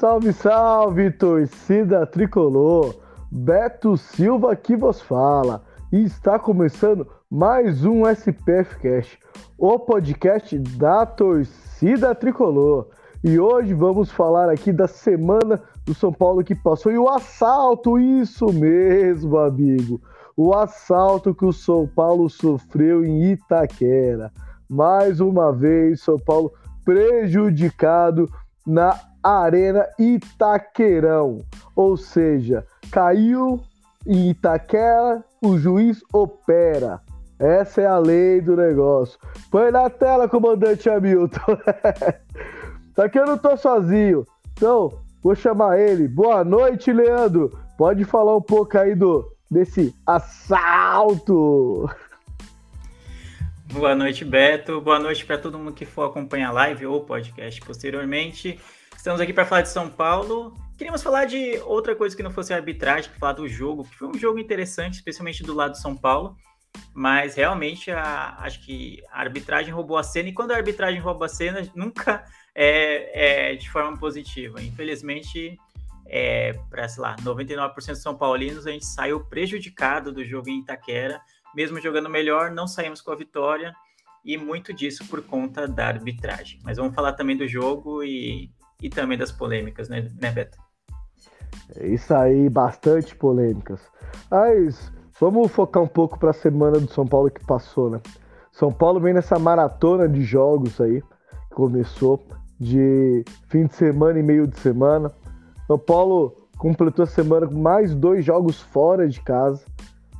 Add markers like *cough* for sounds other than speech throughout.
Salve, salve, torcida tricolor! Beto Silva aqui vos fala e está começando mais um SPF Cast, o podcast da torcida tricolor. E hoje vamos falar aqui da semana do São Paulo que passou e o assalto, isso mesmo, amigo. O assalto que o São Paulo sofreu em Itaquera. Mais uma vez, São Paulo prejudicado na Arena Itaquerão. Ou seja, caiu em Itaquera, o juiz opera. Essa é a lei do negócio. Põe na tela, comandante Hamilton. *laughs* Aqui eu não tô sozinho. Então, vou chamar ele. Boa noite, Leandro. Pode falar um pouco aí do desse assalto. Boa noite, Beto. Boa noite para todo mundo que for acompanhar a live ou podcast posteriormente. Estamos aqui para falar de São Paulo. Queríamos falar de outra coisa que não fosse a arbitragem, falar do jogo, que foi um jogo interessante, especialmente do lado de São Paulo. Mas realmente a, acho que a arbitragem roubou a cena, e quando a arbitragem rouba a cena, nunca é, é de forma positiva. Infelizmente, é, para, sei lá, 99% dos São Paulinos, a gente saiu prejudicado do jogo em Itaquera. Mesmo jogando melhor, não saímos com a vitória, e muito disso por conta da arbitragem. Mas vamos falar também do jogo e e também das polêmicas, né, né Beto? É isso aí, bastante polêmicas. Mas vamos focar um pouco para a semana do São Paulo que passou, né? São Paulo vem nessa maratona de jogos aí, que começou de fim de semana e meio de semana. São Paulo completou a semana com mais dois jogos fora de casa.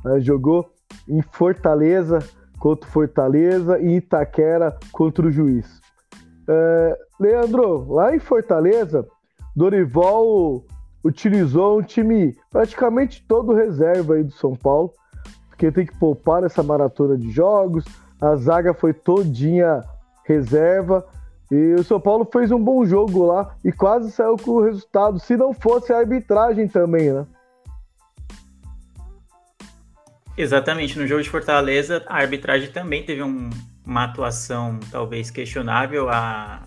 Né? Jogou em Fortaleza contra o Fortaleza e Itaquera contra o Juiz. É, Leandro, lá em Fortaleza, Dorival utilizou um time praticamente todo reserva aí do São Paulo, porque tem que poupar essa maratona de jogos. A zaga foi todinha reserva. E o São Paulo fez um bom jogo lá e quase saiu com o resultado, se não fosse a arbitragem também, né? Exatamente, no jogo de Fortaleza, a arbitragem também teve um, uma atuação talvez questionável. A,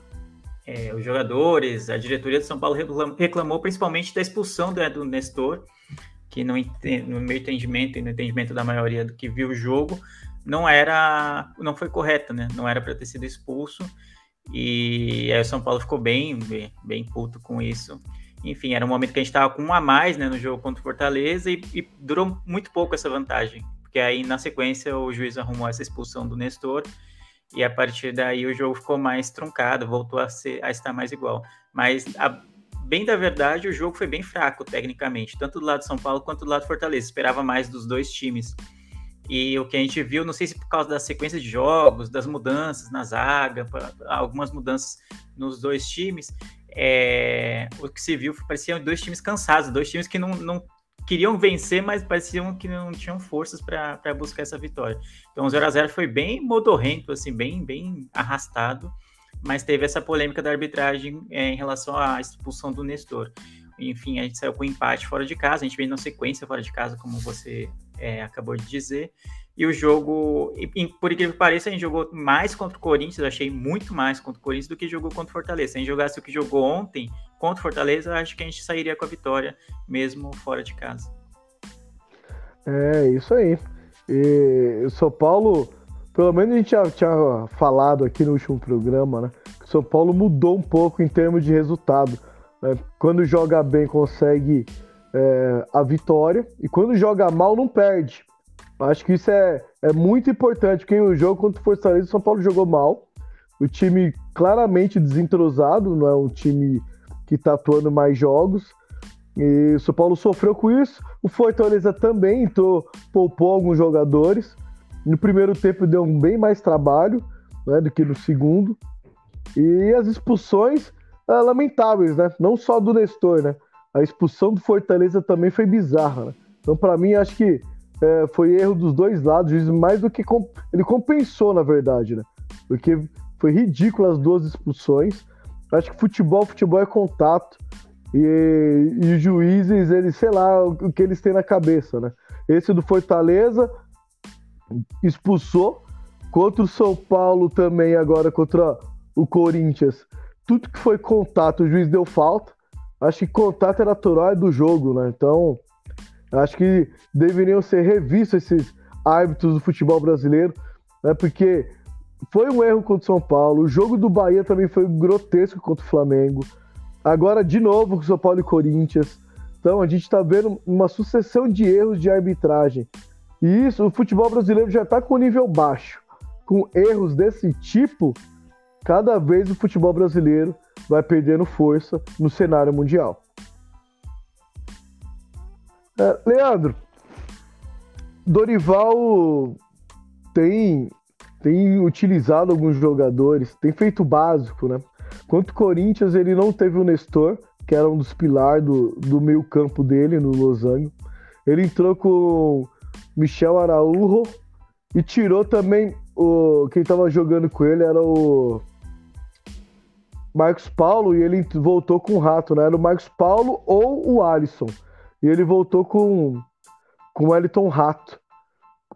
é, os jogadores, a diretoria de São Paulo reclamou, principalmente da expulsão do, do Nestor, que no, no meu entendimento e no entendimento da maioria do que viu o jogo, não era, não foi correta, né? Não era para ter sido expulso. E aí o São Paulo ficou bem, bem, bem puto com isso. Enfim, era um momento que a gente estava com um a mais né, no jogo contra o Fortaleza e, e durou muito pouco essa vantagem. Porque aí, na sequência, o juiz arrumou essa expulsão do Nestor e a partir daí o jogo ficou mais truncado, voltou a, ser, a estar mais igual. Mas, a, bem da verdade, o jogo foi bem fraco tecnicamente, tanto do lado de São Paulo quanto do lado do Fortaleza. Esperava mais dos dois times. E o que a gente viu, não sei se por causa da sequência de jogos, das mudanças na zaga, algumas mudanças nos dois times, é, o que se viu pareciam dois times cansados, dois times que não, não queriam vencer, mas pareciam que não tinham forças para buscar essa vitória. Então o 0 a 0 foi bem modorrento, assim, bem, bem arrastado, mas teve essa polêmica da arbitragem é, em relação à expulsão do Nestor. Enfim, a gente saiu com empate fora de casa, a gente veio na sequência fora de casa, como você é, acabou de dizer. E o jogo, por incrível que pareça, a gente jogou mais contra o Corinthians, achei muito mais contra o Corinthians do que jogou contra o Fortaleza. Se a gente jogasse o que jogou ontem contra o Fortaleza, acho que a gente sairia com a vitória, mesmo fora de casa. É, isso aí. E o São Paulo, pelo menos a gente já tinha falado aqui no último programa, né? Que o São Paulo mudou um pouco em termos de resultado. Né? Quando joga bem, consegue é, a vitória, e quando joga mal, não perde. Acho que isso é, é muito importante, porque o jogo contra o Fortaleza, o São Paulo jogou mal. O time claramente desentrosado, não é um time que está atuando mais jogos. E o São Paulo sofreu com isso. O Fortaleza também entrou, poupou alguns jogadores. No primeiro tempo deu bem mais trabalho né, do que no segundo. E as expulsões é, lamentáveis, né? Não só do Nestor, né? A expulsão do Fortaleza também foi bizarra, né? Então, para mim, acho que é, foi erro dos dois lados, mais do que comp... ele compensou, na verdade, né? Porque foi ridículo as duas expulsões. Acho que futebol, futebol é contato. E, e os juízes, eles, sei lá, o que eles têm na cabeça, né? Esse do Fortaleza expulsou. Contra o São Paulo também, agora contra o Corinthians. Tudo que foi contato, o juiz deu falta. Acho que contato é natural do jogo, né? Então, acho que deveriam ser revistos esses árbitros do futebol brasileiro, né? Porque foi um erro contra o São Paulo. O jogo do Bahia também foi grotesco contra o Flamengo. Agora, de novo, com São Paulo e Corinthians. Então, a gente está vendo uma sucessão de erros de arbitragem. E isso, o futebol brasileiro já está com nível baixo. Com erros desse tipo, cada vez o futebol brasileiro vai perdendo força no cenário mundial. É, Leandro, Dorival tem, tem utilizado alguns jogadores, tem feito básico, né? Quanto o Corinthians, ele não teve o Nestor, que era um dos pilares do, do meio campo dele no Losango. Ele entrou com Michel Araújo e tirou também o quem estava jogando com ele era o Marcos Paulo e ele voltou com o Rato, né? Era o Marcos Paulo ou o Alisson. E ele voltou com com o Elton Rato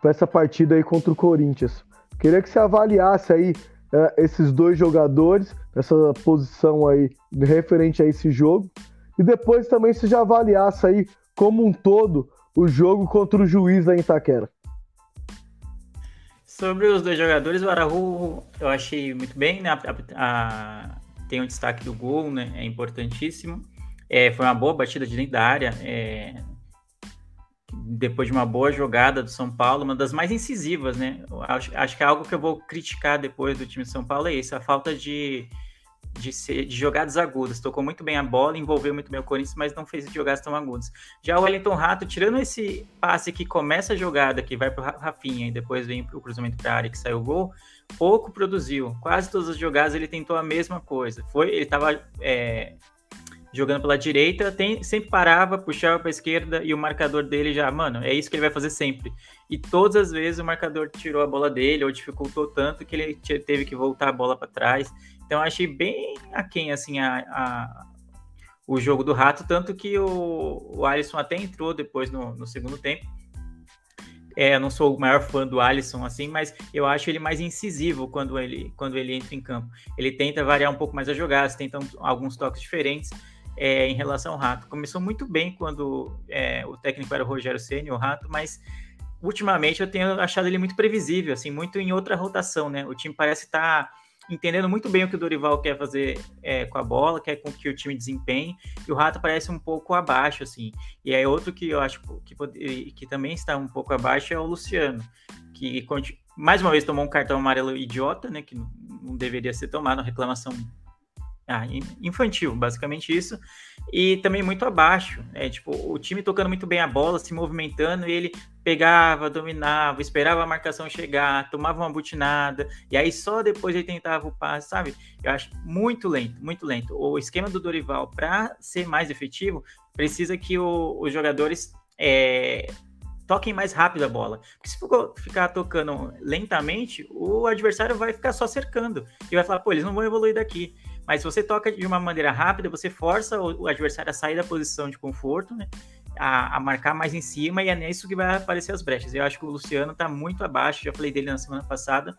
para essa partida aí contra o Corinthians. Queria que você avaliasse aí é, esses dois jogadores, essa posição aí referente a esse jogo, e depois também se já avaliasse aí como um todo o jogo contra o juiz da Itaquera. Sobre os dois jogadores, o Araújo eu achei muito bem, né? A, a, tem o destaque do gol, né? É importantíssimo. É, foi uma boa batida de dentro da área. É, depois de uma boa jogada do São Paulo, uma das mais incisivas, né? Acho, acho que é algo que eu vou criticar depois do time de São Paulo é isso, a falta de, de, ser, de jogadas agudas. Tocou muito bem a bola, envolveu muito bem o Corinthians, mas não fez jogadas tão agudas. Já o Wellington Rato, tirando esse passe que começa a jogada, que vai para o Rafinha e depois vem para o cruzamento para a área que saiu o gol, pouco produziu. Quase todas as jogadas ele tentou a mesma coisa. Foi, ele estava é, jogando pela direita, tem, sempre parava, puxava para esquerda e o marcador dele já, mano, é isso que ele vai fazer sempre. E todas as vezes o marcador tirou a bola dele ou dificultou tanto que ele teve que voltar a bola para trás. Então achei bem aquém assim a, a, o jogo do Rato, tanto que o, o Alisson até entrou depois no, no segundo tempo. É, eu não sou o maior fã do Alisson, assim, mas eu acho ele mais incisivo quando ele, quando ele entra em campo. Ele tenta variar um pouco mais as jogadas, tenta alguns toques diferentes é, em relação ao Rato. Começou muito bem quando é, o técnico era o Rogério Ceni, o Rato, mas ultimamente eu tenho achado ele muito previsível, assim, muito em outra rotação, né? O time parece estar tá entendendo muito bem o que o Dorival quer fazer é, com a bola, quer com que o time desempenhe, e o Rato parece um pouco abaixo, assim. E aí outro que eu acho que, que também está um pouco abaixo é o Luciano, que mais uma vez tomou um cartão amarelo idiota, né, que não deveria ser tomado, uma reclamação ah, infantil, basicamente isso. E também muito abaixo. É, tipo, o time tocando muito bem a bola, se movimentando, e ele pegava, dominava, esperava a marcação chegar, tomava uma butinada, e aí só depois ele tentava o passe, sabe? Eu acho muito lento, muito lento. O esquema do Dorival, para ser mais efetivo, precisa que o, os jogadores é, toquem mais rápido a bola. Porque se ficar tocando lentamente, o adversário vai ficar só cercando e vai falar, pô, eles não vão evoluir daqui. Mas se você toca de uma maneira rápida, você força o, adversário a sair da posição de conforto, né? A, a, marcar mais em cima e é nisso que vai aparecer as brechas. Eu acho que o Luciano está muito abaixo, já falei dele na semana passada,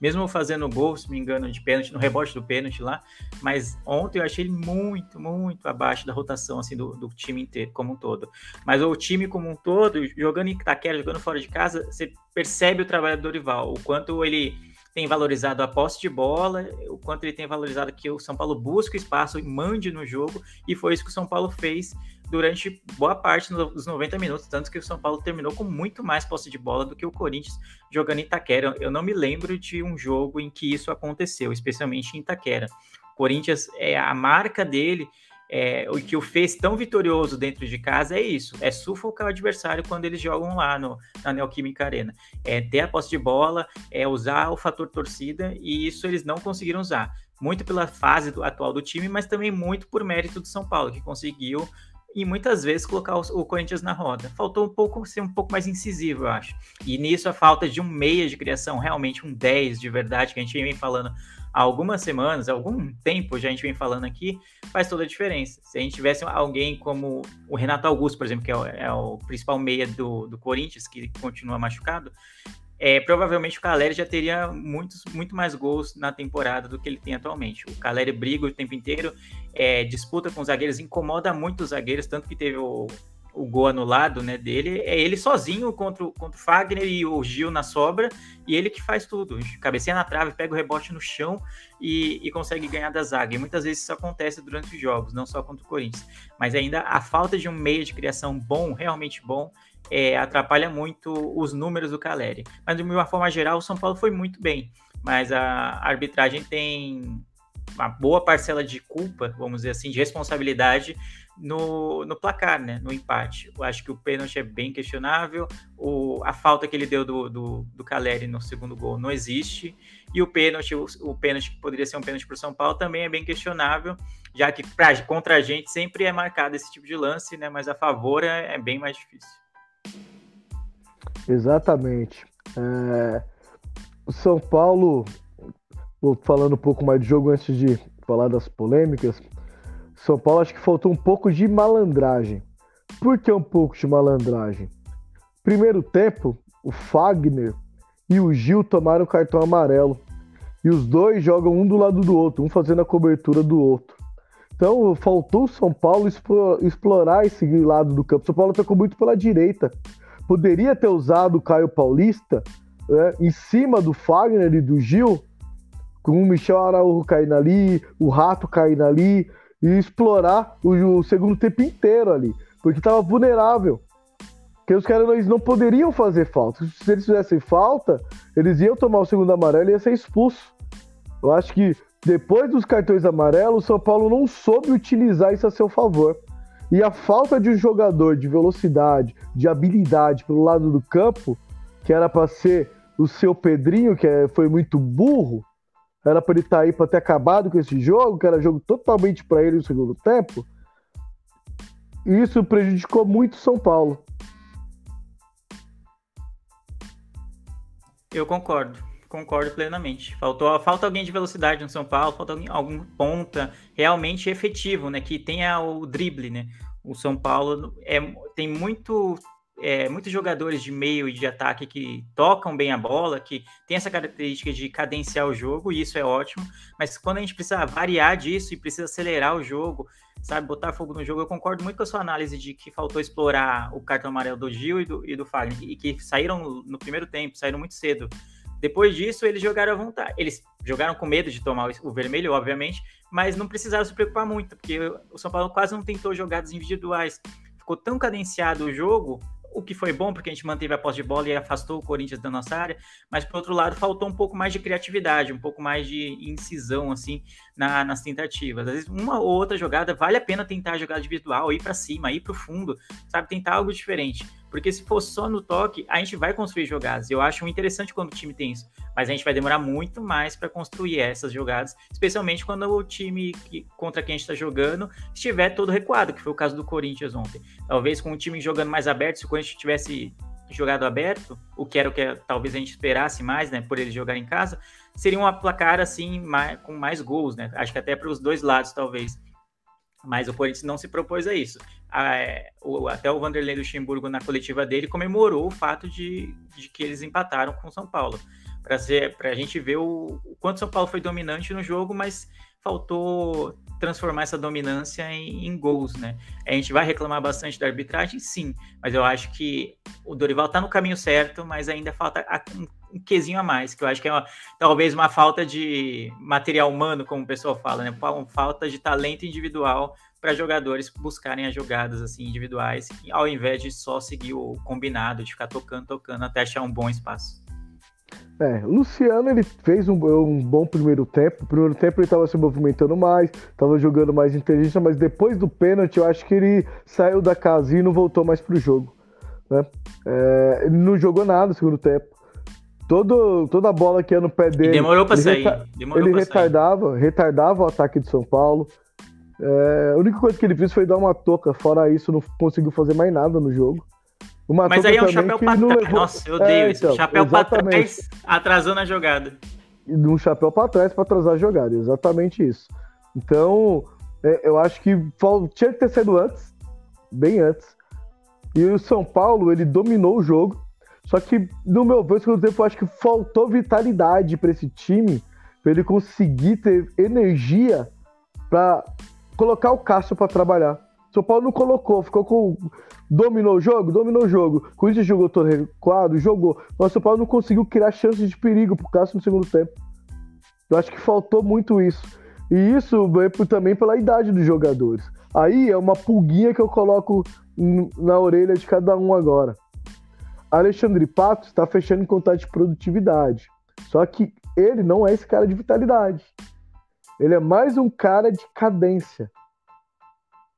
mesmo fazendo gol, se me engano, de pênalti, no rebote do pênalti lá, mas ontem eu achei ele muito, muito abaixo da rotação, assim, do, do time inteiro, como um todo. Mas o time como um todo, jogando em Itaquera, jogando fora de casa, você percebe o trabalho do Dorival, o quanto ele tem valorizado a posse de bola, o quanto ele tem valorizado que o São Paulo busca espaço e mande no jogo, e foi isso que o São Paulo fez durante boa parte dos 90 minutos, tanto que o São Paulo terminou com muito mais posse de bola do que o Corinthians jogando em Itaquera. Eu não me lembro de um jogo em que isso aconteceu, especialmente em Itaquera. O Corinthians, é, a marca dele é, o que o fez tão vitorioso dentro de casa é isso: é sufocar o adversário quando eles jogam lá no, na Neoquímica Arena. É ter a posse de bola, é usar o fator torcida, e isso eles não conseguiram usar. Muito pela fase do, atual do time, mas também muito por mérito do São Paulo, que conseguiu e muitas vezes colocar o, Corinthians na roda. Faltou um pouco ser um pouco mais incisivo, eu acho. E nisso a falta de um meia de criação, realmente um 10 de verdade, que a gente vem falando há algumas semanas, algum tempo já a gente vem falando aqui, faz toda a diferença. Se a gente tivesse alguém como o Renato Augusto, por exemplo, que é o, é o principal meia do, do Corinthians, que continua machucado, é, provavelmente o Caleri já teria muitos, muito mais gols na temporada do que ele tem atualmente. O Caleri briga o tempo inteiro, é, disputa com os zagueiros, incomoda muito os zagueiros, tanto que teve o, o gol anulado né, dele, é ele sozinho contra, contra o Fagner e o Gil na sobra, e ele que faz tudo. Cabeceia na trave, pega o rebote no chão e, e, consegue ganhar da zaga. E muitas vezes isso acontece durante os jogos, não só contra o Corinthians. Mas ainda a falta de um meio de criação bom, realmente bom, é, atrapalha muito os números do Caleri. Mas de uma forma geral, o São Paulo foi muito bem. Mas a arbitragem tem uma boa parcela de culpa, vamos dizer assim, de responsabilidade no, no placar, né? No empate. Eu acho que o pênalti é bem questionável. O, a falta que ele deu do, do, do Caleri no segundo gol não existe. E o pênalti, o, o pênalti que poderia ser um pênalti para o São Paulo também é bem questionável, já que pra, contra a gente sempre é marcado esse tipo de lance, né? Mas a favor é, é bem mais difícil. Exatamente. É... O São Paulo, falando um pouco mais de jogo antes de falar das polêmicas, são Paulo acho que faltou um pouco de malandragem. Por que um pouco de malandragem? Primeiro tempo, o Fagner e o Gil tomaram cartão amarelo. E os dois jogam um do lado do outro, um fazendo a cobertura do outro. Então faltou o São Paulo explorar esse lado do campo. São Paulo atacou muito pela direita. Poderia ter usado o Caio Paulista né, em cima do Fagner e do Gil, com o Michel Araújo caindo ali, o Rato caindo ali, e explorar o, o segundo tempo inteiro ali, porque estava vulnerável. Porque os caras eles não poderiam fazer falta. Se eles fizessem falta, eles iam tomar o segundo amarelo e ia ser expulso. Eu acho que depois dos cartões amarelos, o São Paulo não soube utilizar isso a seu favor. E a falta de um jogador de velocidade, de habilidade pelo lado do campo, que era para ser o seu Pedrinho, que é, foi muito burro, era para ele estar tá aí para ter acabado com esse jogo, que era jogo totalmente para ele no segundo tempo. E isso prejudicou muito São Paulo. Eu concordo, concordo plenamente. Faltou, falta alguém de velocidade no São Paulo, falta alguém, algum ponta realmente efetivo, né? Que tenha o drible, né? O São Paulo é, tem muito é, muitos jogadores de meio e de ataque que tocam bem a bola, que tem essa característica de cadenciar o jogo, e isso é ótimo, mas quando a gente precisa variar disso e precisa acelerar o jogo, sabe, botar fogo no jogo, eu concordo muito com a sua análise de que faltou explorar o cartão amarelo do Gil e do, e do Fagner, e que saíram no primeiro tempo, saíram muito cedo. Depois disso, eles jogaram à vontade. Eles jogaram com medo de tomar o vermelho, obviamente, mas não precisaram se preocupar muito, porque o São Paulo quase não tentou jogadas individuais. Ficou tão cadenciado o jogo o que foi bom, porque a gente manteve a posse de bola e afastou o Corinthians da nossa área, mas por outro lado faltou um pouco mais de criatividade, um pouco mais de incisão, assim, na, nas tentativas. Às vezes, uma ou outra jogada vale a pena tentar jogar individual, ir para cima, ir para o fundo, sabe, tentar algo diferente. Porque se for só no toque, a gente vai construir jogadas. Eu acho interessante quando o time tem isso. Mas a gente vai demorar muito mais para construir essas jogadas, especialmente quando o time que, contra quem a gente está jogando estiver todo recuado, que foi o caso do Corinthians ontem. Talvez com o time jogando mais aberto, se o Corinthians tivesse jogado aberto, o que era o que talvez a gente esperasse mais, né, por ele jogar em casa, seria um placar assim mais, com mais gols, né? Acho que até para os dois lados talvez. Mas o Corinthians não se propôs a isso. É, até o Vanderlei Luxemburgo, na coletiva dele, comemorou o fato de, de que eles empataram com o São Paulo. Para a gente ver o, o quanto São Paulo foi dominante no jogo, mas faltou transformar essa dominância em, em, gols, né? A gente vai reclamar bastante da arbitragem, sim, mas eu acho que o Dorival está no caminho certo, mas ainda falta um, quesinho a mais, que eu acho que é uma, talvez uma falta de material humano, como o pessoal fala, né? Uma falta de talento individual para jogadores buscarem as jogadas assim individuais, ao invés de só seguir o combinado, de ficar tocando, tocando até achar um bom espaço. É, o Luciano ele fez um, um, bom primeiro tempo. Primeiro tempo ele estava se movimentando mais, estava jogando mais inteligência, mas depois do pênalti eu acho que ele saiu da casinha e não voltou mais pro jogo. Né? É, ele não jogou nada no segundo tempo. Todo, toda a bola que ia no pé dele. E demorou para sair. Demorou ele retardava, sair. retardava o ataque de São Paulo. É, a única coisa que ele fez foi dar uma toca. Fora isso, não conseguiu fazer mais nada no jogo. Uma Mas aí é um chapéu pra trás. Levou... Nossa, eu odeio é, isso. Então, chapéu para pra trás, atrasando a jogada. E um chapéu pra trás pra atrasar a jogada. Exatamente isso. Então, é, eu acho que tinha que ter sido antes. Bem antes. E o São Paulo, ele dominou o jogo. Só que, no meu ver, segundo tempo, eu acho que faltou vitalidade para esse time, para ele conseguir ter energia para colocar o Cássio para trabalhar. São Paulo não colocou, ficou com. Dominou o jogo? Dominou o jogo. Corinthians jogou todo recuado? Jogou. Mas São Paulo não conseguiu criar chances de perigo pro Cássio no segundo tempo. Eu acho que faltou muito isso. E isso também pela idade dos jogadores. Aí é uma pulguinha que eu coloco na orelha de cada um agora. Alexandre Pato está fechando em contrato de produtividade. Só que ele não é esse cara de vitalidade. Ele é mais um cara de cadência.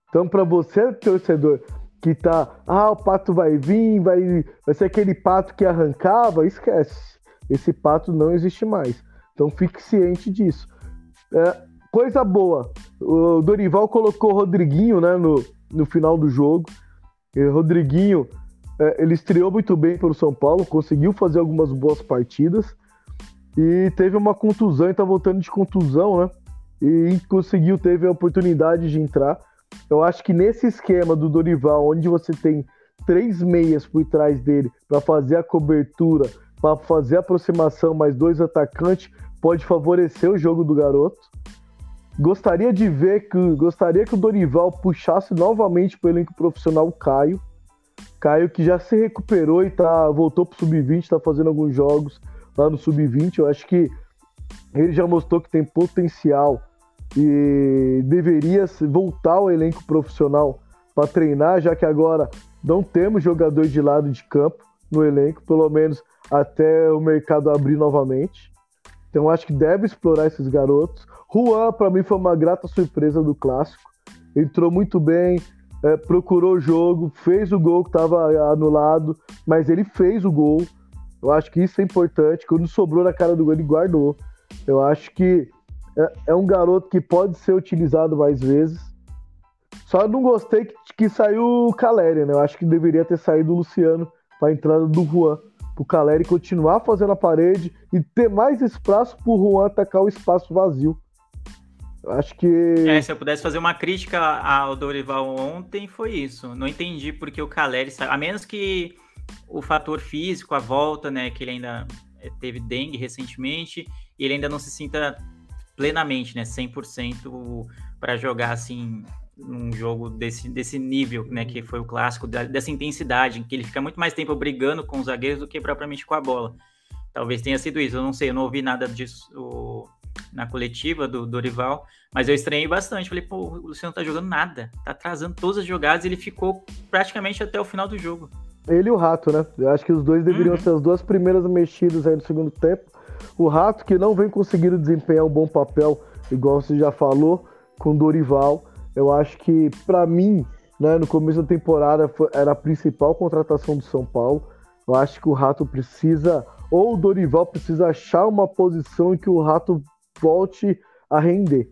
Então, para você, torcedor, que tá, ah, o pato vai vir, vai, vai ser aquele pato que arrancava, esquece. Esse pato não existe mais. Então, fique ciente disso. É, coisa boa, o Dorival colocou o Rodriguinho né, no, no final do jogo. E o Rodriguinho, é, ele estreou muito bem pelo São Paulo, conseguiu fazer algumas boas partidas e teve uma contusão, e tá voltando de contusão, né? E conseguiu, teve a oportunidade de entrar. Eu acho que nesse esquema do Dorival, onde você tem três meias por trás dele para fazer a cobertura, para fazer a aproximação, mais dois atacantes, pode favorecer o jogo do garoto. Gostaria de ver que gostaria que o Dorival puxasse novamente para o elenco profissional o Caio. Caio que já se recuperou e tá voltou pro sub-20, está fazendo alguns jogos lá no sub-20. Eu acho que ele já mostrou que tem potencial e deveria voltar ao elenco profissional para treinar, já que agora não temos jogadores de lado de campo no elenco, pelo menos até o mercado abrir novamente. Então acho que deve explorar esses garotos. Juan, para mim, foi uma grata surpresa do clássico. Entrou muito bem, é, procurou o jogo, fez o gol que estava anulado, mas ele fez o gol. Eu acho que isso é importante. Quando sobrou na cara do gol, ele guardou. Eu acho que é, é um garoto que pode ser utilizado mais vezes. Só não gostei que, que saiu o Caleri, né? Eu acho que deveria ter saído o Luciano para a entrada do Juan. Para o Caleri continuar fazendo a parede e ter mais espaço para o Juan atacar o espaço vazio. Eu acho que. É, se eu pudesse fazer uma crítica ao Dorival ontem, foi isso. Não entendi porque o Caleri saiu. A menos que o fator físico, a volta, né? Que ele ainda teve dengue recentemente e ele ainda não se sinta plenamente, né, 100% para jogar assim num jogo desse, desse nível, né, que foi o clássico, dessa intensidade, em que ele fica muito mais tempo brigando com os zagueiros do que propriamente com a bola. Talvez tenha sido isso, eu não sei, eu não ouvi nada disso na coletiva do Dorival, mas eu estranhei bastante. Falei, pô, o Luciano tá jogando nada, tá atrasando todas as jogadas e ele ficou praticamente até o final do jogo. Ele e o Rato, né? Eu acho que os dois deveriam uhum. ser as duas primeiras mexidas aí no segundo tempo. O Rato, que não vem conseguindo desempenhar um bom papel, igual você já falou, com Dorival. Eu acho que, para mim, né, no começo da temporada, era a principal contratação do São Paulo. Eu acho que o Rato precisa, ou o Dorival precisa achar uma posição em que o Rato volte a render.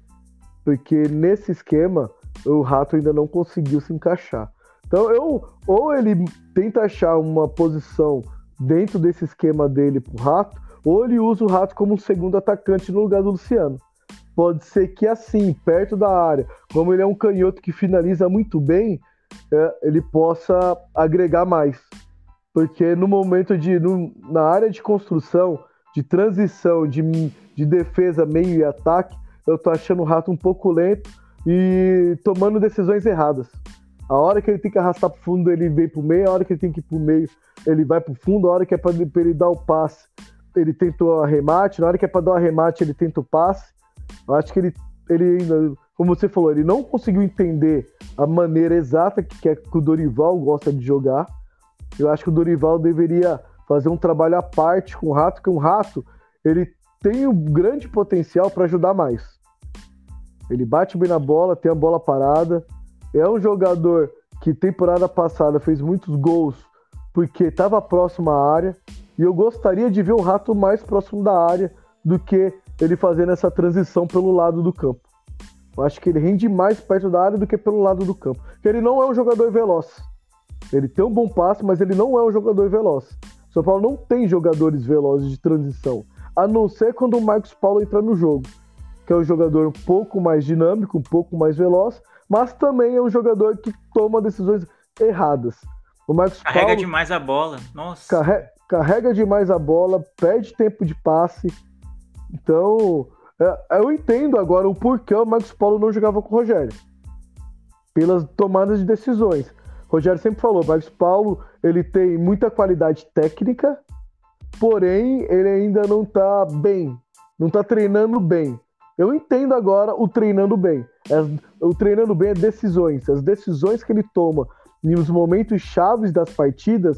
Porque nesse esquema, o Rato ainda não conseguiu se encaixar. Então, eu, ou ele tenta achar uma posição dentro desse esquema dele pro Rato, ou ele usa o Rato como um segundo atacante no lugar do Luciano. Pode ser que assim, perto da área, como ele é um canhoto que finaliza muito bem, é, ele possa agregar mais. Porque no momento de. No, na área de construção, de transição, de, de defesa, meio e ataque, eu tô achando o Rato um pouco lento e tomando decisões erradas. A hora que ele tem que arrastar pro fundo, ele vem pro meio, a hora que ele tem que ir pro meio, ele vai pro fundo, a hora que é para ele dar o passe, ele tentou arremate, na hora que é para dar o arremate, ele tenta o passe. Eu acho que ele, ele ainda, como você falou, ele não conseguiu entender a maneira exata que, que, é, que o Dorival gosta de jogar. Eu acho que o Dorival deveria fazer um trabalho à parte com o Rato, que um Rato ele tem um grande potencial para ajudar mais. Ele bate bem na bola, tem a bola parada, é um jogador que temporada passada fez muitos gols porque estava próximo à área, e eu gostaria de ver o Rato mais próximo da área do que ele fazendo essa transição pelo lado do campo. Eu acho que ele rende mais perto da área do que pelo lado do campo. Porque ele não é um jogador veloz. Ele tem um bom passe, mas ele não é um jogador veloz. São Paulo não tem jogadores velozes de transição, a não ser quando o Marcos Paulo entra no jogo, que é um jogador um pouco mais dinâmico, um pouco mais veloz, mas também é um jogador que toma decisões erradas. O Marcos carrega Paulo demais a bola, nossa. Carrega, carrega demais a bola, perde tempo de passe. Então, é, eu entendo agora o porquê o Marcos Paulo não jogava com o Rogério. Pelas tomadas de decisões. O Rogério sempre falou, Marcos Paulo, ele tem muita qualidade técnica, porém ele ainda não está bem, não está treinando bem. Eu entendo agora o treinando bem. o treinando bem é decisões. As decisões que ele toma nos momentos chaves das partidas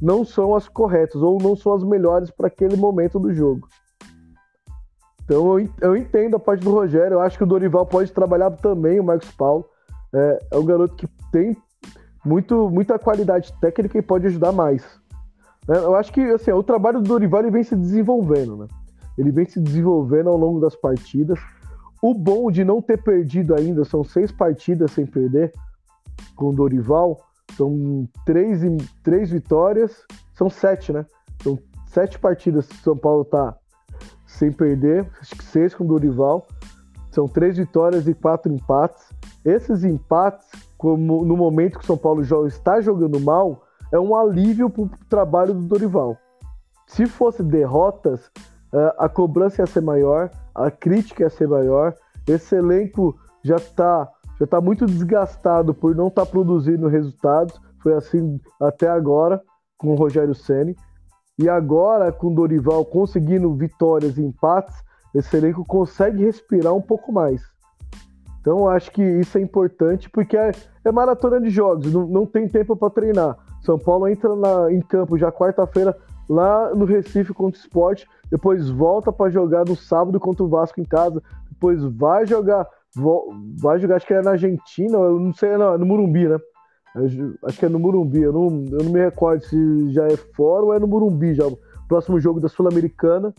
não são as corretas ou não são as melhores para aquele momento do jogo. Então eu, entendo a parte do Rogério, eu acho que o Dorival pode trabalhar também, o Marcos Paulo. É, é um garoto que tem muito, muita qualidade técnica e pode ajudar mais. É, eu acho que assim, o trabalho do Dorival ele vem se desenvolvendo, né? Ele vem se desenvolvendo ao longo das partidas. O bom de não ter perdido ainda, são seis partidas sem perder com o Dorival, são três, três vitórias, são sete, né? São sete partidas que São Paulo tá sem perder, acho que seis com o Dorival. São três vitórias e quatro empates. Esses empates, como no momento que o São Paulo está jogando mal, é um alívio para o trabalho do Dorival. Se fosse derrotas, é, a cobrança ia ser maior, a crítica ia ser maior. Esse elenco já está já tá muito desgastado por não estar tá produzindo resultados. Foi assim até agora com o Rogério Ceni. E agora, com o Dorival conseguindo vitórias e empates, esse elenco consegue respirar um pouco mais. Então, acho que isso é importante, porque é, é maratona de jogos, não, não tem tempo para treinar. São Paulo entra na, em campo já quarta-feira lá no Recife contra o Sport, depois volta para jogar no sábado contra o Vasco em casa, depois vai jogar, vai jogar, acho que é na Argentina, eu não sei, não, é no Murumbi, né? Acho que é no Murumbi, eu não, eu não me recordo se já é fora ou é no Murumbi já. Próximo jogo da Sul-Americana.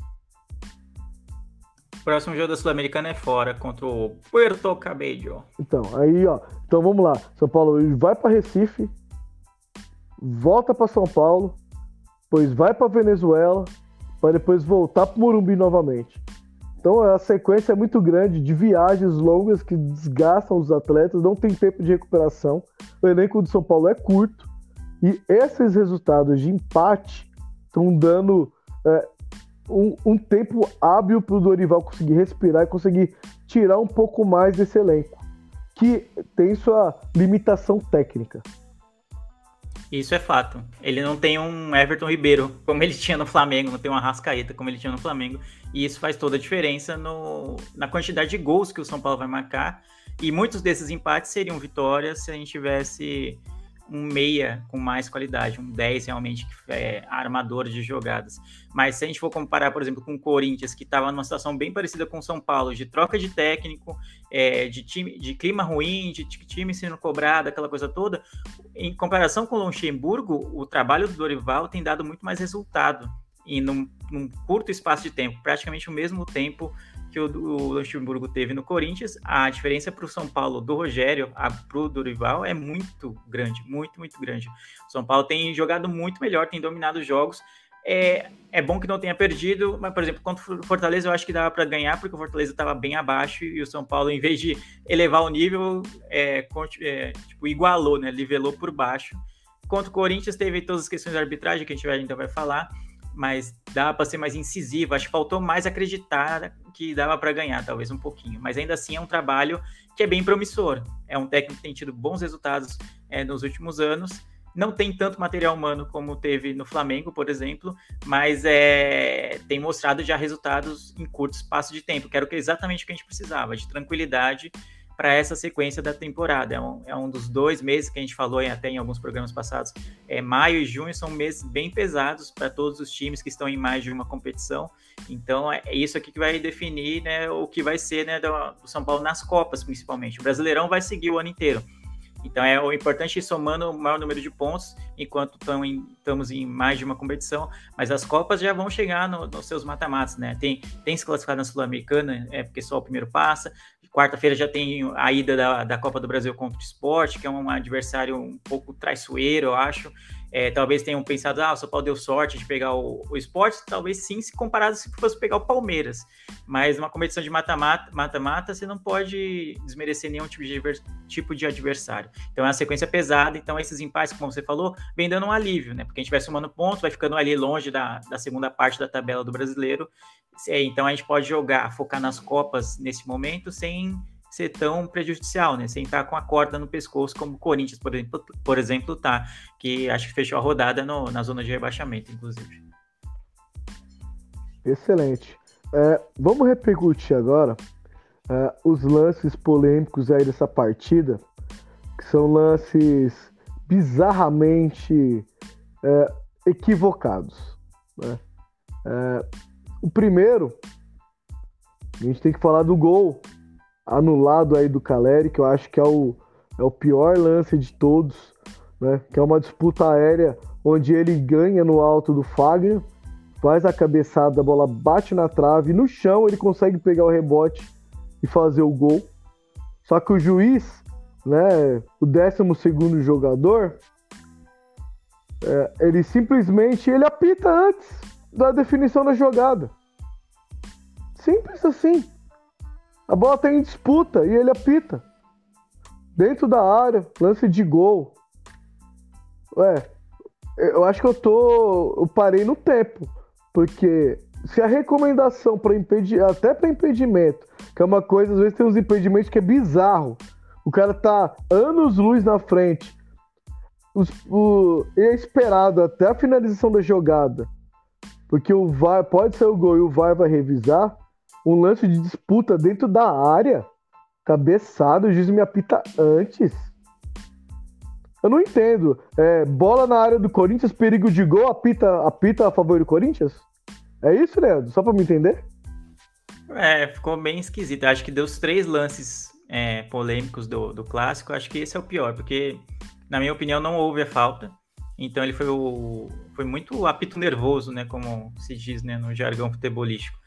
Próximo jogo da Sul-Americana é fora, contra o Puerto Cabello. Então, aí, ó. Então vamos lá. São Paulo vai para Recife, volta para São Paulo, depois vai para Venezuela, para depois voltar para Morumbi novamente. Então a sequência é muito grande de viagens longas que desgastam os atletas, não tem tempo de recuperação. O elenco do São Paulo é curto e esses resultados de empate estão dando é, um, um, tempo hábil para o Dorival conseguir respirar e conseguir tirar um pouco mais desse elenco, que tem sua limitação técnica. Isso é fato. Ele não tem um Everton Ribeiro como ele *laughs* tinha no Flamengo, não tem uma Rascaeta como ele tinha no Flamengo. E isso faz toda a diferença no, na quantidade de gols que o São Paulo vai marcar. E muitos desses empates seriam vitórias se a gente tivesse um meia com mais qualidade, um 10 realmente que é armador de jogadas. Mas se a gente for comparar, por exemplo, com o Corinthians, que estava numa situação bem parecida com o São Paulo, de troca de técnico, é, de, time, de clima ruim, de time sendo cobrado, aquela coisa toda, em comparação com o Luxemburgo, o trabalho do Dorival tem dado muito mais resultado e num, num curto espaço de tempo, praticamente o mesmo tempo que o, o Luxemburgo teve no Corinthians, a diferença para o São Paulo do Rogério para o Dorival é muito grande, muito, muito grande. O São Paulo tem jogado muito melhor, tem dominado os jogos. É, é bom que não tenha perdido, mas, por exemplo, contra o Fortaleza eu acho que dava para ganhar, porque o Fortaleza estava bem abaixo e o São Paulo, em vez de elevar o nível, é, é, tipo, igualou, né? Nivelou por baixo. Contra o Corinthians teve todas as questões de arbitragem que a gente ainda vai falar mas dava para ser mais incisivo. Acho que faltou mais acreditar que dava para ganhar, talvez um pouquinho. Mas ainda assim é um trabalho que é bem promissor. É um técnico que tem tido bons resultados é, nos últimos anos. Não tem tanto material humano como teve no Flamengo, por exemplo, mas é, tem mostrado já resultados em curto espaço de tempo, que era exatamente o que a gente precisava, de tranquilidade para essa sequência da temporada. É um, é um dos dois meses que a gente falou em, até em alguns programas passados. É, maio e junho são meses bem pesados para todos os times que estão em mais de uma competição. Então é, é isso aqui que vai definir né, o que vai ser né, do, São Paulo nas Copas, principalmente. O Brasileirão vai seguir o ano inteiro. Então é o importante ir somando o maior número de pontos enquanto em, estamos em mais de uma competição, mas as Copas já vão chegar no, nos seus mata-matas, né? Tem, tem se classificado na Sul-Americana, é porque só o primeiro passa. Quarta-feira já tem a ida da, da Copa do Brasil contra o Esporte, que é um adversário um pouco traiçoeiro, eu acho. É, talvez tenham pensado, ah, o São Paulo deu sorte de pegar o, o esporte, talvez sim, se comparado se fosse pegar o Palmeiras. Mas numa competição de mata-mata, você não pode desmerecer nenhum tipo de, tipo de adversário. Então é uma sequência pesada, então esses empates, como você falou, vem dando um alívio, né? Porque a gente vai somando pontos, vai ficando ali longe da, da segunda parte da tabela do brasileiro. É, então a gente pode jogar, focar nas Copas nesse momento, sem ser tão prejudicial, né? Sem estar com a corda no pescoço, como o Corinthians, por exemplo, por exemplo tá, que acho que fechou a rodada no, na zona de rebaixamento, inclusive. Excelente. É, vamos repercutir agora é, os lances polêmicos aí dessa partida, que são lances bizarramente é, equivocados. Né? É, o primeiro, a gente tem que falar do gol anulado aí do Caleri, que eu acho que é o, é o pior lance de todos, né? Que é uma disputa aérea onde ele ganha no alto do Fagner, faz a cabeçada, a bola bate na trave, no chão ele consegue pegar o rebote e fazer o gol. Só que o juiz, né, o 12 jogador, é, ele simplesmente ele apita antes da definição da jogada. Simples assim. A bola tá em disputa e ele apita. Dentro da área, lance de gol. Ué, eu acho que eu tô. Eu parei no tempo. Porque se a recomendação para impedir, até para impedimento, que é uma coisa, às vezes tem uns impedimentos que é bizarro. O cara tá anos luz na frente. Os, o, é esperado até a finalização da jogada. Porque o VAR pode ser o gol e o VAR vai revisar um lance de disputa dentro da área, cabeçado, o juiz me apita antes. Eu não entendo. É, bola na área do Corinthians, perigo de gol, apita, apita a favor do Corinthians? É isso, Leandro? Só pra me entender? É, ficou bem esquisito. Acho que deu os três lances é, polêmicos do, do clássico. Acho que esse é o pior, porque, na minha opinião, não houve a falta. Então ele foi, o, foi muito apito nervoso, né? Como se diz né, no jargão futebolístico.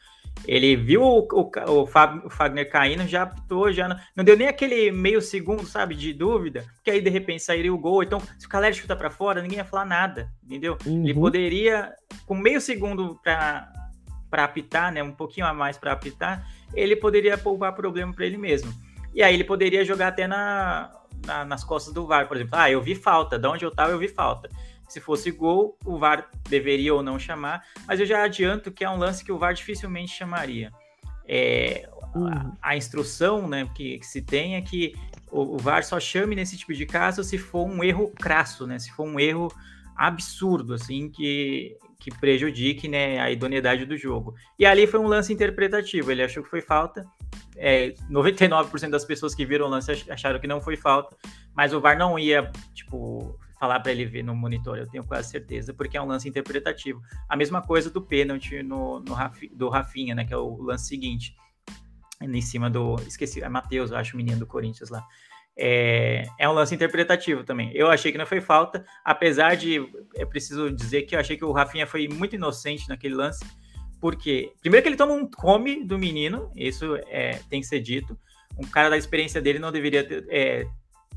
Ele viu o, o, o, Fagner caindo, já apitou, já não, não, deu nem aquele meio segundo, sabe, de dúvida, porque aí de repente sairia o gol. Então, se o Caleri chuta para fora, ninguém ia falar nada, entendeu? Uhum. Ele poderia, com meio segundo para para apitar, né, um pouquinho a mais para apitar, ele poderia poupar problema para ele mesmo. E aí ele poderia jogar até na, na, nas costas do VAR, por exemplo. Ah, eu vi falta, de onde eu tava eu vi falta. Se fosse gol, o VAR deveria ou não chamar, mas eu já adianto que é um lance que o VAR dificilmente chamaria. É, uhum. a, a, instrução né, que, que, se tem é que o, o, VAR só chame nesse tipo de caso se for um erro crasso, né? Se for um erro absurdo, assim, que, que prejudique né, a idoneidade do jogo. E ali foi um lance interpretativo, ele achou que foi falta. É, 99% das pessoas que viram o lance acharam que não foi falta, mas o VAR não ia, tipo, falar para ele ver no monitor, eu tenho quase certeza, porque é um lance interpretativo. A mesma coisa do pênalti no, no do Rafinha, né, que é o lance seguinte, em cima do, esqueci, é Matheus, acho, o menino do Corinthians lá. É, é um lance interpretativo também. Eu achei que não foi falta, apesar de, é preciso dizer que eu achei que o Rafinha foi muito inocente naquele lance, porque, primeiro que ele toma um come do menino, isso é, tem que ser dito, um cara da experiência dele não deveria ter, é,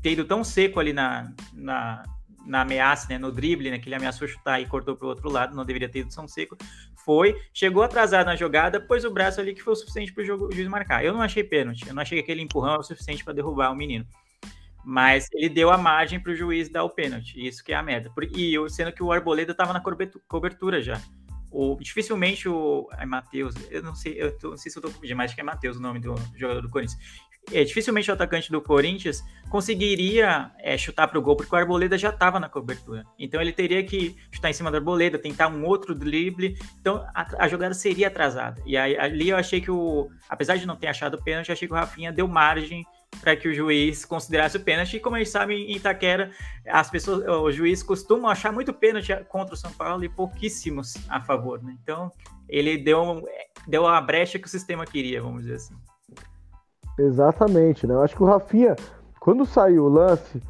ter ido tão seco ali na, na, na ameaça, né, no drible, né, que ele ameaçou chutar e cortou para o outro lado, não deveria ter ido São Seco, foi, chegou atrasado na jogada, pôs o braço ali que foi o suficiente para o juiz marcar. Eu não achei pênalti, eu não achei que aquele empurrão é o suficiente para derrubar o menino. Mas ele deu a margem para o juiz dar o pênalti, isso que é a merda. E sendo que o Arboleda estava na cobertura já. O, dificilmente o. É Matheus, eu não sei, eu tô, não sei se eu tô confundindo, mas acho que é Matheus o nome do jogador do Corinthians é, dificilmente o atacante do Corinthians conseguiria é, chutar para o gol, porque o Arboleda já estava na cobertura. Então ele teria que chutar em cima do Arboleda, tentar um outro drible. Então a, a, jogada seria atrasada. E aí, ali eu achei que o. Apesar de não ter achado o pênalti, achei que o Rafinha deu margem para que o juiz considerasse o pênalti. E como a gente sabe, em Itaquera, as pessoas, o juiz costuma achar muito pênalti contra o São Paulo e pouquíssimos a favor, né? Então, ele deu, deu a brecha que o sistema queria, vamos dizer assim. Exatamente, né? Eu acho que o Rafinha, quando saiu o lance,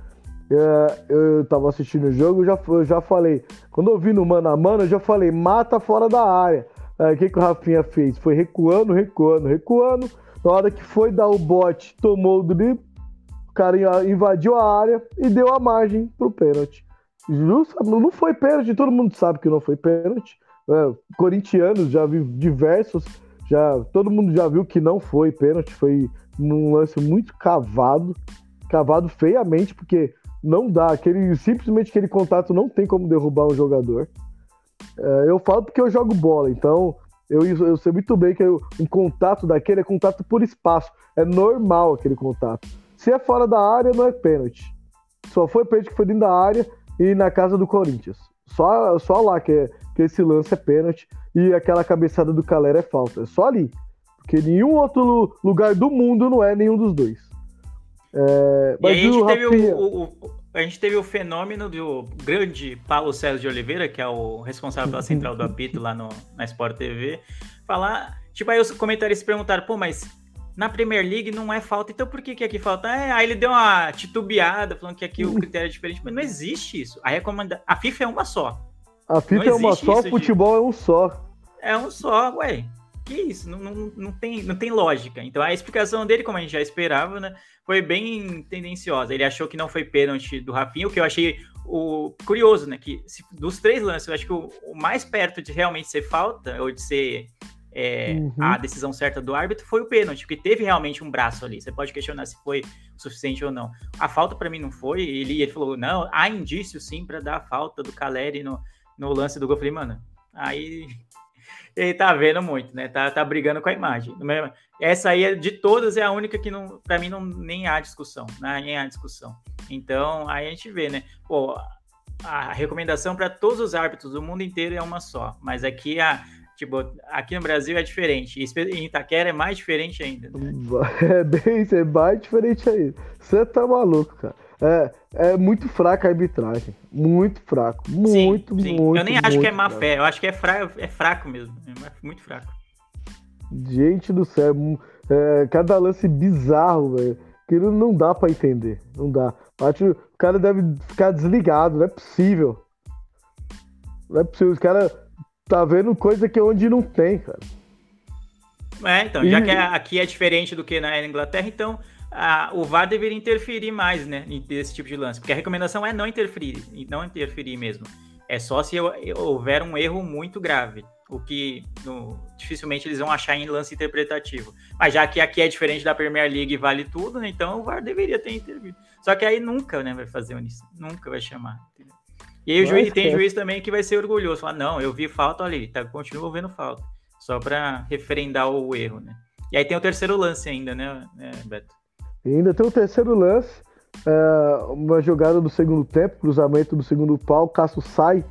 é, eu tava assistindo o jogo, eu já, eu já falei. Quando eu vi no mano a mano, eu já falei, mata fora da área. O que, que o Rafinha fez? Foi recuando, recuando, recuando. Na hora que foi dar o bote, tomou o drible, o cara invadiu a área e deu a margem pro pênalti. Não foi pênalti, todo mundo sabe que não foi pênalti. É, corintianos já vi diversos, já todo mundo já viu que não foi pênalti, foi num lance muito cavado, cavado feiamente, porque não dá, aquele, simplesmente aquele contato não tem como derrubar um jogador. É, eu falo porque eu jogo bola, então eu, eu sei muito bem que um contato daquele é contato por espaço. É normal aquele contato. Se é fora da área, não é pênalti. Só foi pênalti que foi dentro da área e na casa do Corinthians. Só, só lá que, é, que esse lance é pênalti e aquela cabeçada do Calera é falta. É só ali. Porque nenhum outro lugar do mundo não é nenhum dos dois. É, e a gente, teve Rafinha... o, o, a gente teve o fenômeno do grande Paulo César de Oliveira, que é o responsável pela central do *laughs* apito lá no, na Sport TV, falar. Tipo, aí os comentaristas perguntaram, pô, mas na Premier League não é falta, então por que, que aqui falta? É, aí ele deu uma titubeada, falando que aqui o critério é diferente, mas não existe isso. A recomenda... A FIFA é uma só. A FIFA é uma só, o futebol de... é um só. É um só, ué. Que isso? Não, não, não, tem, não tem lógica. Então a explicação dele, como a gente já esperava, né? foi bem tendenciosa. Ele achou que não foi pênalti do Rafinha, o que eu achei o curioso, né? Que se, dos três lances, eu acho que o, o, mais perto de realmente ser falta, ou de ser é, uhum. a decisão certa do árbitro, foi o pênalti, porque teve realmente um braço ali. Você pode questionar se foi o suficiente ou não. A falta para mim não foi. Ele, ele falou: não, há indício sim para dar a falta do Caleri no, no lance do gol. Eu falei, mano, aí ele tá vendo muito, né? Tá, tá brigando com a imagem. Essa aí, de todas, é a única que não, para mim, não, nem há discussão, né? nem há discussão. Então, aí a gente vê, né? Pô, a recomendação para todos os árbitros do mundo inteiro é uma só, mas aqui a Tipo, aqui no Brasil é diferente. Em Itaquera é mais diferente ainda. Né? *laughs* É bem, é mais diferente ainda. Você tá maluco, cara. É, é muito fraca a arbitragem. Muito fraco. Muito, sim, sim. muito. Eu nem acho que é má fraco. fé. Eu acho que é, fra é fraco mesmo. É muito fraco. Gente do céu. É, cada lance bizarro, velho. Que não dá para entender. Não dá. Acho o cara deve ficar desligado. Não é possível. Não é possível. Os caras tá vendo coisa que onde não tem, cara. É, então, e... já que aqui é diferente do que na Inglaterra, então a, o VAR deveria interferir mais, né, nesse tipo de lance, porque a recomendação é não interferir, não interferir mesmo. É só se houver um erro muito grave, o que no, dificilmente eles vão achar em lance interpretativo. Mas já que aqui é diferente da Premier League e vale tudo, né, então o VAR deveria ter intervido. Só que aí nunca, né, vai fazer isso, nunca vai chamar. Entendeu? E aí o juiz, tem juiz também que vai ser orgulhoso, falar, não, eu vi falta ali, tá, continua vendo falta. Só para referendar o erro, né? E aí tem o terceiro lance ainda, né, né Beto? E ainda tem o terceiro lance, é, uma jogada do segundo tempo, cruzamento do segundo pau, Cássio sai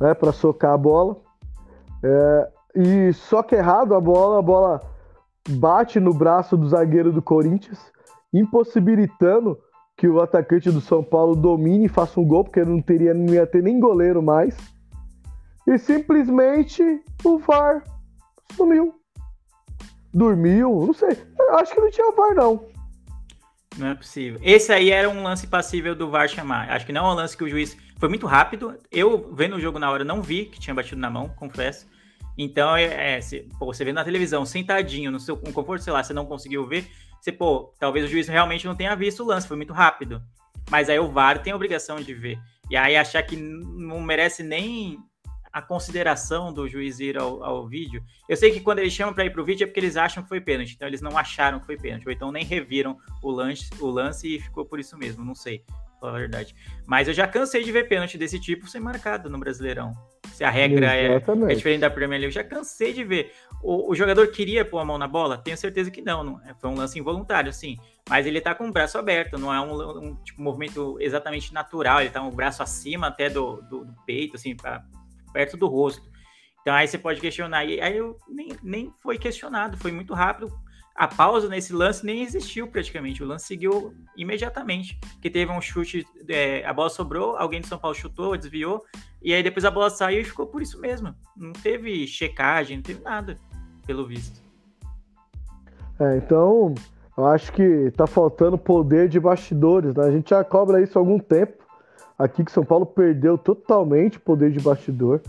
né, para socar a bola. É, e só que errado a bola, a bola bate no braço do zagueiro do Corinthians, impossibilitando que o atacante do São Paulo domine e faça um gol, porque não, teria, não ia ter nem goleiro mais. E simplesmente o VAR sumiu. Dormiu, não sei. Acho que não tinha VAR, não. Não é possível. Esse aí era um lance passível do VAR chamar. Acho que não é um lance que o juiz. Foi muito rápido. Eu, vendo o jogo na hora, não vi que tinha batido na mão, confesso. Então, é, é se, pô, você vê na televisão, sentadinho, no seu com conforto, sei lá, você não conseguiu ver, você, pô, talvez o juiz realmente não tenha visto o lance, foi muito rápido. Mas aí o VAR tem a obrigação de ver. E aí achar que não merece nem a consideração do juiz ir ao, ao vídeo. Eu sei que quando eles chamam para ir para o vídeo é porque eles acham que foi pênalti, então eles não acharam que foi pênalti, ou então nem reviram o lance, o lance e ficou por isso mesmo, não sei, falar a verdade. Mas eu já cansei de ver pênalti desse tipo ser marcado no Brasileirão se a regra é, é, diferente da Premier League. Eu já cansei de ver. O, o, jogador queria pôr a mão na bola? Tenho certeza que não. não é, foi um lance involuntário, sim. Mas ele tá com o braço aberto, não é um, um tipo, movimento exatamente natural. Ele tá com o braço acima até do, do, do peito, assim, pra, perto do rosto. Então aí você pode questionar. E aí eu nem, nem foi questionado, foi muito rápido. a pausa nesse lance nem existiu praticamente. O lance seguiu imediatamente. Que teve um chute, é, a bola sobrou, alguém do São Paulo chutou, desviou, e aí depois a bola saiu e ficou por isso mesmo. Não teve checagem, não teve nada, pelo visto. É, então, eu acho que tá faltando poder de bastidores, né? A gente já cobra isso há algum tempo. Aqui que São Paulo perdeu totalmente o poder de bastidor.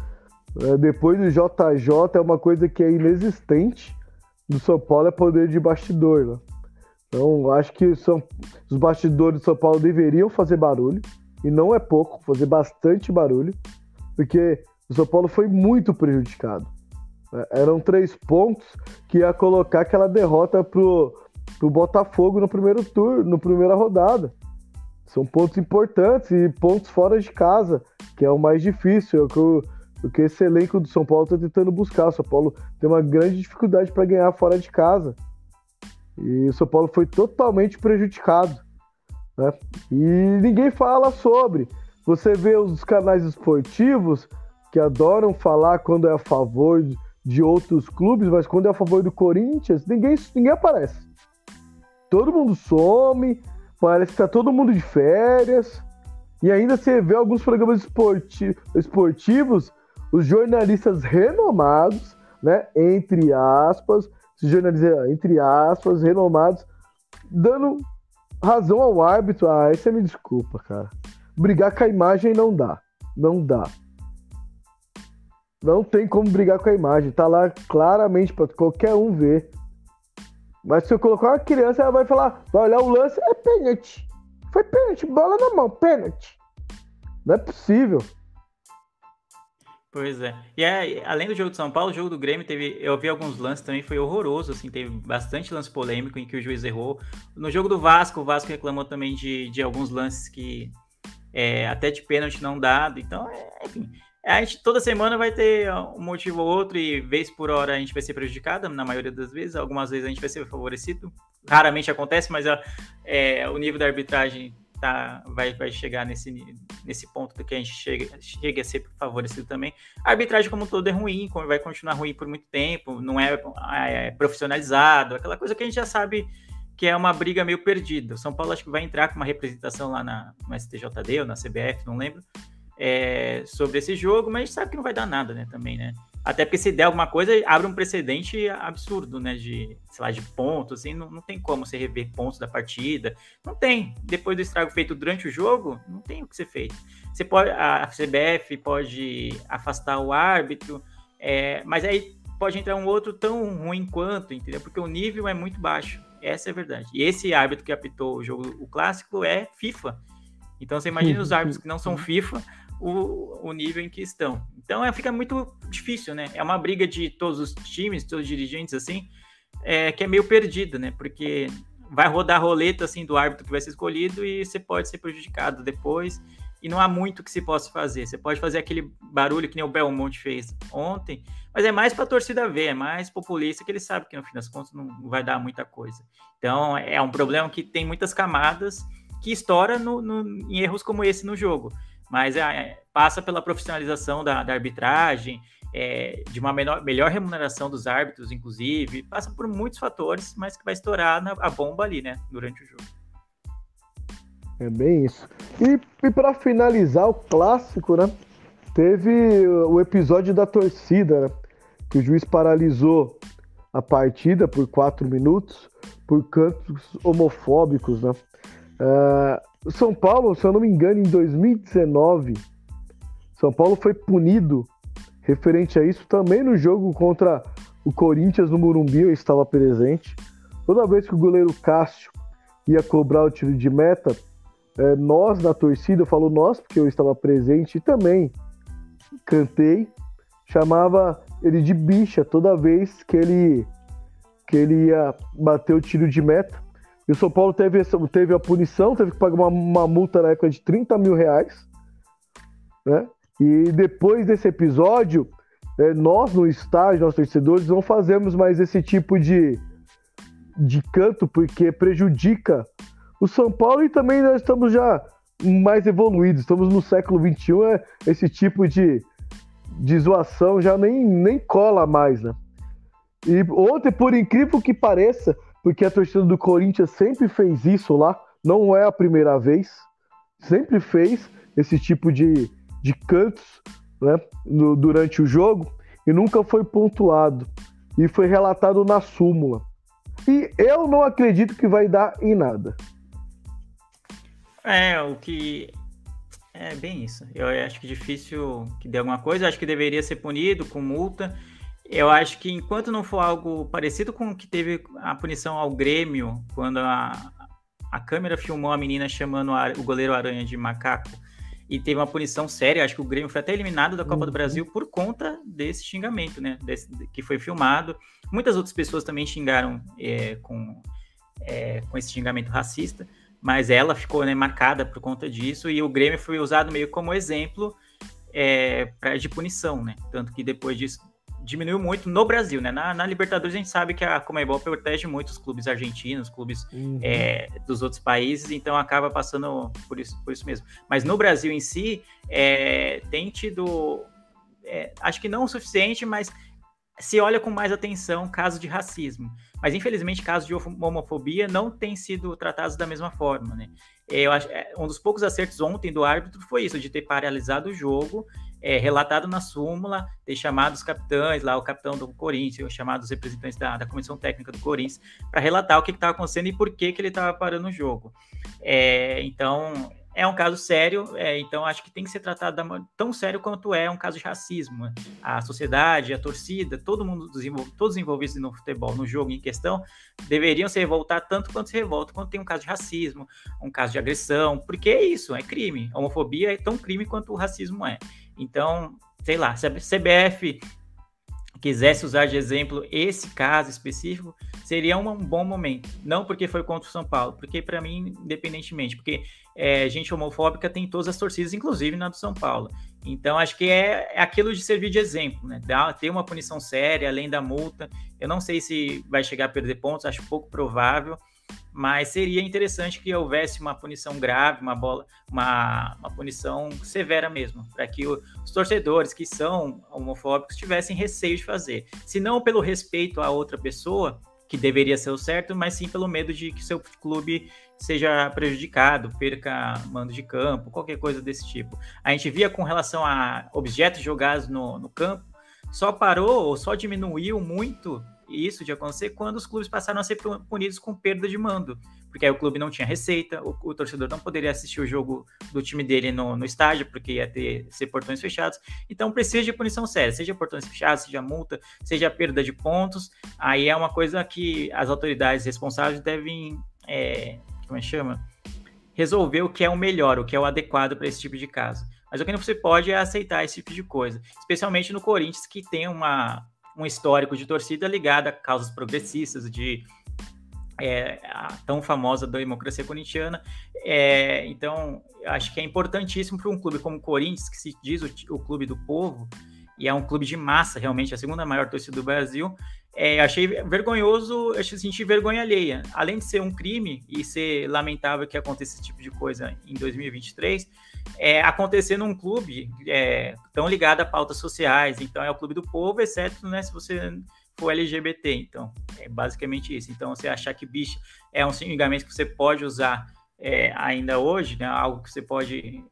É, depois do JJ é uma coisa que é inexistente do São Paulo é poder de bastidor. Né? Então, acho que são, os bastidores do São Paulo deveriam fazer barulho, e não é pouco, fazer bastante barulho, porque o São Paulo foi muito prejudicado. É, eram três pontos que ia colocar aquela derrota pro, pro Botafogo no primeiro turno, no primeira rodada. São pontos importantes e pontos fora de casa, que é o mais difícil, é o que o, o que esse elenco do São Paulo está tentando buscar. O São Paulo tem uma grande dificuldade para ganhar fora de casa. E o São Paulo foi totalmente prejudicado. Né? E ninguém fala sobre. Você vê os canais esportivos que adoram falar quando é a favor de outros clubes, mas quando é a favor do Corinthians, ninguém, ninguém aparece. Todo mundo some, parece que está todo mundo de férias. E ainda você vê alguns programas esporti esportivos os jornalistas renomados, né, entre aspas, jornalistas, entre aspas, renomados, dando razão ao árbitro. Ah, aí você me desculpa, cara. Brigar com a imagem não dá. Não dá. Não tem como brigar com a imagem. Tá lá claramente para qualquer um ver. Mas se eu colocar uma criança, ela vai falar, vai olhar o lance, é pênalti. Foi pênalti, bola na mão, pênalti. Não é possível. Pois é. E é, além do jogo de São Paulo, o jogo do Grêmio teve. Eu vi alguns lances também, foi horroroso, assim, teve bastante lance polêmico em que o juiz errou. No jogo do Vasco, o Vasco reclamou também de, de alguns lances que é, até de pênalti não dado. Então, é, enfim. A gente toda semana vai ter um motivo ou outro, e vez por hora a gente vai ser prejudicado, na maioria das vezes. Algumas vezes a gente vai ser favorecido. Raramente acontece, mas é, o nível da arbitragem tá, vai, vai chegar nesse, nesse ponto que a gente chega, chega a ser favorecido também. A arbitragem como um todo é ruim, vai continuar ruim por muito tempo, não é, é profissionalizado, aquela coisa que a gente já sabe que é uma briga meio perdida. O São Paulo acho que vai entrar com uma representação lá na, no STJD ou na CBF, não lembro, é, sobre esse jogo, mas a gente sabe que não vai dar nada, né, também, né? Até porque se der alguma coisa, abre um precedente absurdo, né? De, sei lá, de pontos, assim, não, não tem como você rever pontos da partida. Não tem. Depois do estrago feito durante o jogo, não tem o que ser feito. Você pode, a CBF pode afastar o árbitro, é, mas aí pode entrar um outro tão ruim quanto, entendeu? Porque o nível é muito baixo. Essa é a verdade. E esse árbitro que apitou o jogo, o clássico, é FIFA. Então você imagina os *laughs* árbitros que não são FIFA o, o nível em que estão. Então é, fica muito difícil, né? É uma briga de todos os times, todos os dirigentes, assim, é, que é meio perdida, né? Porque vai rodar a roleta assim do árbitro que vai ser escolhido e você pode ser prejudicado depois e não há muito que se possa fazer. Você pode fazer aquele barulho que nem o Belmonte fez ontem, mas é mais para a torcida ver, é mais populista que ele sabe que no fim das contas não vai dar muita coisa. Então é um problema que tem muitas camadas que estoura no, no, em erros como esse no jogo mas é, passa pela profissionalização da, da arbitragem, é, de uma menor, melhor remuneração dos árbitros, inclusive, passa por muitos fatores, mas que vai estourar na, a bomba ali, né, durante o jogo. É bem isso. E, e para finalizar o clássico, né, teve o episódio da torcida, né, que o juiz paralisou a partida por quatro minutos por cantos homofóbicos, né? Uh, são Paulo, se eu não me engano, em 2019, São Paulo foi punido referente a isso também no jogo contra o Corinthians no Morumbi, eu estava presente. Toda vez que o goleiro Cássio ia cobrar o tiro de meta, é, nós na torcida, eu falo nós porque eu estava presente e também cantei, chamava ele de bicha toda vez que ele que ele ia bater o tiro de meta. E o São Paulo teve, teve a punição, teve que pagar uma, uma multa na época de 30 mil reais. Né? E depois desse episódio, é, nós no estádio, nós torcedores, não fazemos mais esse tipo de, de canto, porque prejudica o São Paulo e também nós estamos já mais evoluídos, estamos no século XXI, é, esse tipo de, de zoação já nem, nem cola mais, né? E ontem, por incrível que pareça, porque a torcida do Corinthians sempre fez isso lá, não é a primeira vez, sempre fez esse tipo de, de cantos né, no, durante o jogo e nunca foi pontuado. E foi relatado na súmula. E eu não acredito que vai dar em nada. É, o que. É bem isso. Eu acho que difícil que dê alguma coisa. Eu acho que deveria ser punido com multa. Eu acho que enquanto não for algo parecido com o que teve a punição ao Grêmio, quando a, a câmera filmou a menina chamando a, o goleiro Aranha de macaco e teve uma punição séria, acho que o Grêmio foi até eliminado da Copa uhum. do Brasil por conta desse xingamento, né? Desse, que foi filmado. Muitas outras pessoas também xingaram é, com, é, com esse xingamento racista, mas ela ficou né, marcada por conta disso e o Grêmio foi usado meio como exemplo é, pra, de punição, né? Tanto que depois disso diminuiu muito no Brasil, né? Na, na, Libertadores a gente sabe que a Comebol protege muito os clubes argentinos, clubes uhum. é, dos outros países, então acaba passando por isso, por isso mesmo. Mas no Brasil em si, é, tem tido, é, acho que não o suficiente, mas se olha com mais atenção casos de racismo. Mas infelizmente casos de homofobia não têm sido tratados da mesma forma, né? Eu acho, é, um dos poucos acertos ontem do árbitro foi isso, de ter paralisado o jogo é, relatado na súmula, ter chamado os capitães, lá o capitão do Corinthians, os representantes da, da comissão técnica do Corinthians, para relatar o que estava acontecendo e por que, que ele estava parando o jogo. É, então, é um caso sério, é, então acho que tem que ser tratado da, tão sério quanto é um caso de racismo. Né? A sociedade, a torcida, todo mundo, todos envolvidos no futebol, no jogo em questão, deveriam se revoltar tanto quanto se revoltam quando tem um caso de racismo, um caso de agressão, porque é isso, é crime. A homofobia é tão crime quanto o racismo é. Então, sei lá, se a CBF quisesse usar de exemplo esse caso específico, seria um, bom momento. Não porque foi contra o São Paulo, porque para mim, independentemente, porque é, gente homofóbica tem todas as torcidas, inclusive na do São Paulo. Então, acho que é, é aquilo de servir de exemplo, né? Dar, ter uma punição séria, além da multa. Eu não sei se vai chegar a perder pontos, acho pouco provável mas seria interessante que houvesse uma punição grave, uma bola, uma, uma punição severa mesmo, para que o, os torcedores que são homofóbicos tivessem receio de fazer. Se não pelo respeito à outra pessoa, que deveria ser o certo, mas sim pelo medo de que seu clube seja prejudicado, perca mando de campo, qualquer coisa desse tipo. A gente via com relação a objetos jogados no, no campo, só parou ou só diminuiu muito isso de acontecer quando os clubes passaram a ser punidos com perda de mando, porque aí o clube não tinha receita, o, o torcedor não poderia assistir o jogo do time dele no, no estádio, porque ia ter ser portões fechados. Então precisa de punição séria, seja portões fechados, seja multa, seja perda de pontos. Aí é uma coisa que as autoridades responsáveis devem, é, como é que chama? Resolver o que é o melhor, o que é o adequado para esse tipo de caso. Mas o que não você pode é aceitar esse tipo de coisa, especialmente no Corinthians, que tem uma, um histórico de torcida ligado a causas progressistas, de é, a tão famosa democracia corintiana. É, então, acho que é importantíssimo para um clube como o Corinthians, que se diz o, o, clube do povo, e é um clube de massa, realmente, a segunda maior torcida do Brasil. É, achei vergonhoso, eu senti vergonha alheia. Além de ser um crime e ser lamentável que aconteça esse tipo de coisa em 2023, é, acontecer num clube é, tão ligado a pautas sociais. Então, é o clube do povo, exceto né, se você for LGBT. Então, é basicamente isso. Então, você achar que bicho é um xingamento que você pode usar é, ainda hoje, né, algo que você pode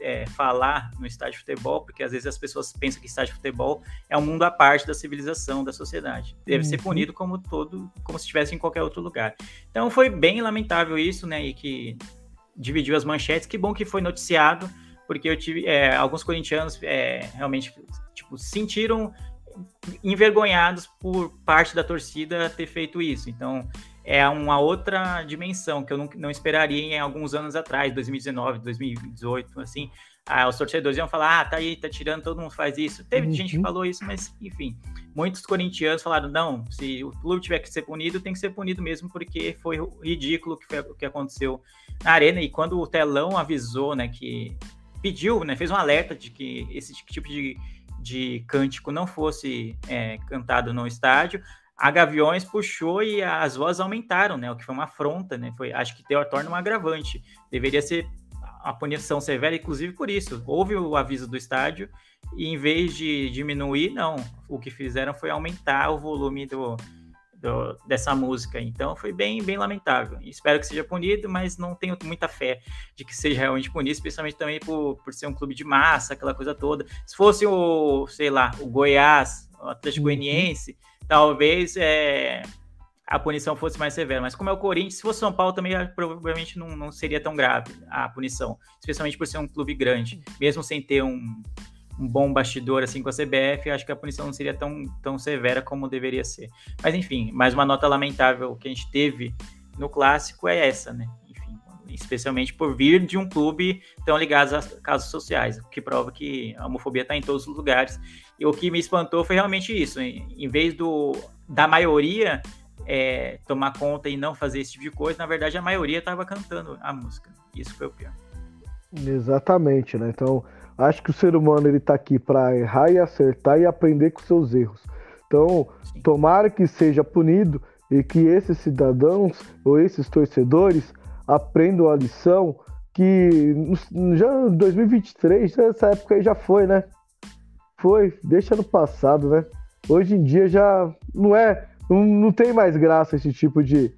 é, falar no estádio de futebol, porque às vezes as pessoas pensam que estádio de futebol é um mundo à parte da civilização, da sociedade. Deve uhum. ser punido como todo, como se estivesse em qualquer outro lugar. Então foi bem lamentável isso, né? E que dividiu as manchetes. Que bom que foi noticiado, porque eu tive é, alguns corintianos é, realmente tipo, sentiram envergonhados por parte da torcida ter feito isso. Então é uma outra dimensão que eu não, não esperaria em alguns anos atrás, 2019, 2018, assim. Ah, os torcedores iam falar, ah, tá aí, tá tirando, todo mundo faz isso. Teve uhum. gente que falou isso, mas enfim. Muitos corintianos falaram, não, se o clube tiver que ser punido, tem que ser punido mesmo, porque foi ridículo o que, foi, que aconteceu na arena. E quando o telão avisou, né, que pediu, né, fez um alerta de que esse tipo de, de cântico não fosse é, cantado no estádio, a Gaviões puxou e as vozes aumentaram, né? O que foi uma afronta, né? Foi, acho que torna um agravante. Deveria ser a punição severa, inclusive por isso. Houve o aviso do estádio e em vez de diminuir, não. O que fizeram foi aumentar o volume do, do, dessa música. Então foi bem, bem lamentável. Espero que seja punido, mas não tenho muita fé de que seja realmente punido, especialmente também por, por ser um clube de massa, aquela coisa toda. Se fosse o, sei lá, o Goiás, o Atlético uhum. Goianiense, talvez é, a punição fosse mais severa. Mas como é o Corinthians, se fosse São Paulo também provavelmente não, não seria tão grave a punição, especialmente por ser um clube grande, mesmo sem ter um um bom bastidor assim com a CBF, acho que a punição não seria tão, tão severa como deveria ser. Mas enfim, mais uma nota lamentável que a gente teve no clássico é essa, né? Enfim, especialmente por vir de um clube tão ligado a casos sociais, o que prova que a homofobia está em todos os lugares. E o que me espantou foi realmente isso. Em vez do da maioria é, tomar conta e não fazer esse tipo de coisa, na verdade a maioria estava cantando a música. Isso foi o pior. Exatamente, né? Então, Acho que o ser humano ele está aqui para errar e acertar e aprender com seus erros. Então, Sim. tomara que seja punido e que esses cidadãos ou esses torcedores aprendam a lição que já em 2023, essa época aí já foi, né? Foi, deixa no passado, né? Hoje em dia já não é, não, não tem mais graça esse tipo de,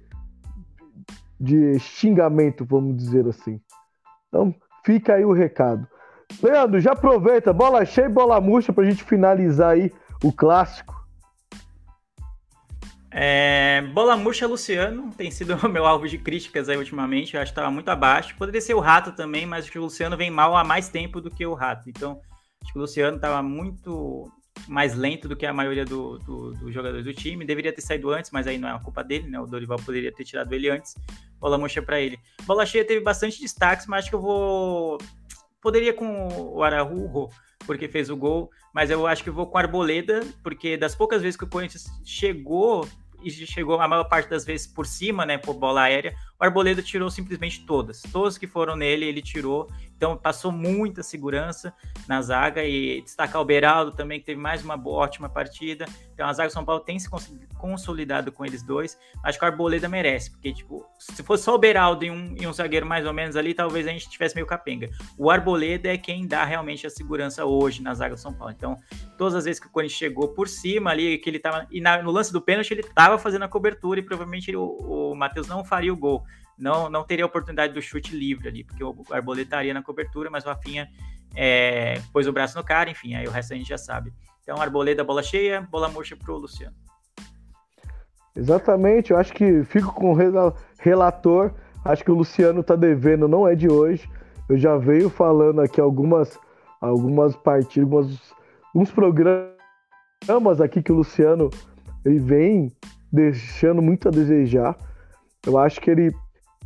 de xingamento, vamos dizer assim. Então, fica aí o recado. Leandro, já aproveita, bola cheia e bola murcha pra gente finalizar aí o clássico. É, bola murcha Luciano tem sido *laughs* o meu alvo de críticas aí ultimamente. Eu acho que estava muito abaixo. Poderia ser o Rato também, mas o Luciano vem mal há mais tempo do que o Rato. Então, acho que o Luciano estava muito mais lento do que a maioria dos do, do jogadores do time. Deveria ter saído antes, mas aí não é uma culpa dele, né? O Dorival poderia ter tirado ele antes. Bola murcha para ele. Bola cheia teve bastante destaques, mas acho que eu vou Poderia com o Araújo, porque fez o gol, mas eu acho que vou com a Arboleda, porque das poucas vezes que o Corinthians chegou e chegou a maior parte das vezes por cima, né, por bola aérea, o Arboleda tirou simplesmente todas. Todas que foram nele, ele tirou. Então passou muita segurança na zaga e destacar o Beraldo também, que teve mais uma boa, ótima partida. Então a zaga do São Paulo tem se consolidado com eles dois. Acho que o Arboleda merece, porque tipo, se fosse só o Beraldo e um, e um zagueiro mais ou menos ali, talvez a gente tivesse meio capenga. O Arboleda é quem dá realmente a segurança hoje na zaga do São Paulo. Então, todas as vezes que o Corinthians chegou por cima ali, que ele tava. E na, no lance do pênalti, ele tava fazendo a cobertura e provavelmente ele, o, o Matheus não faria o gol não, não teria a oportunidade do chute livre ali, porque o Arboleda estaria na cobertura, mas o Rafinha é, pôs o braço no cara, enfim, aí o resto a gente já sabe. Então, Arboleda, bola cheia, bola murcha pro Luciano. Exatamente, eu acho que fico com o relator, acho que o Luciano tá devendo, não é de hoje. Eu já venho falando aqui algumas, algumas partidas, algumas, alguns programas aqui que o Luciano ele vem deixando muito a desejar. Eu acho que ele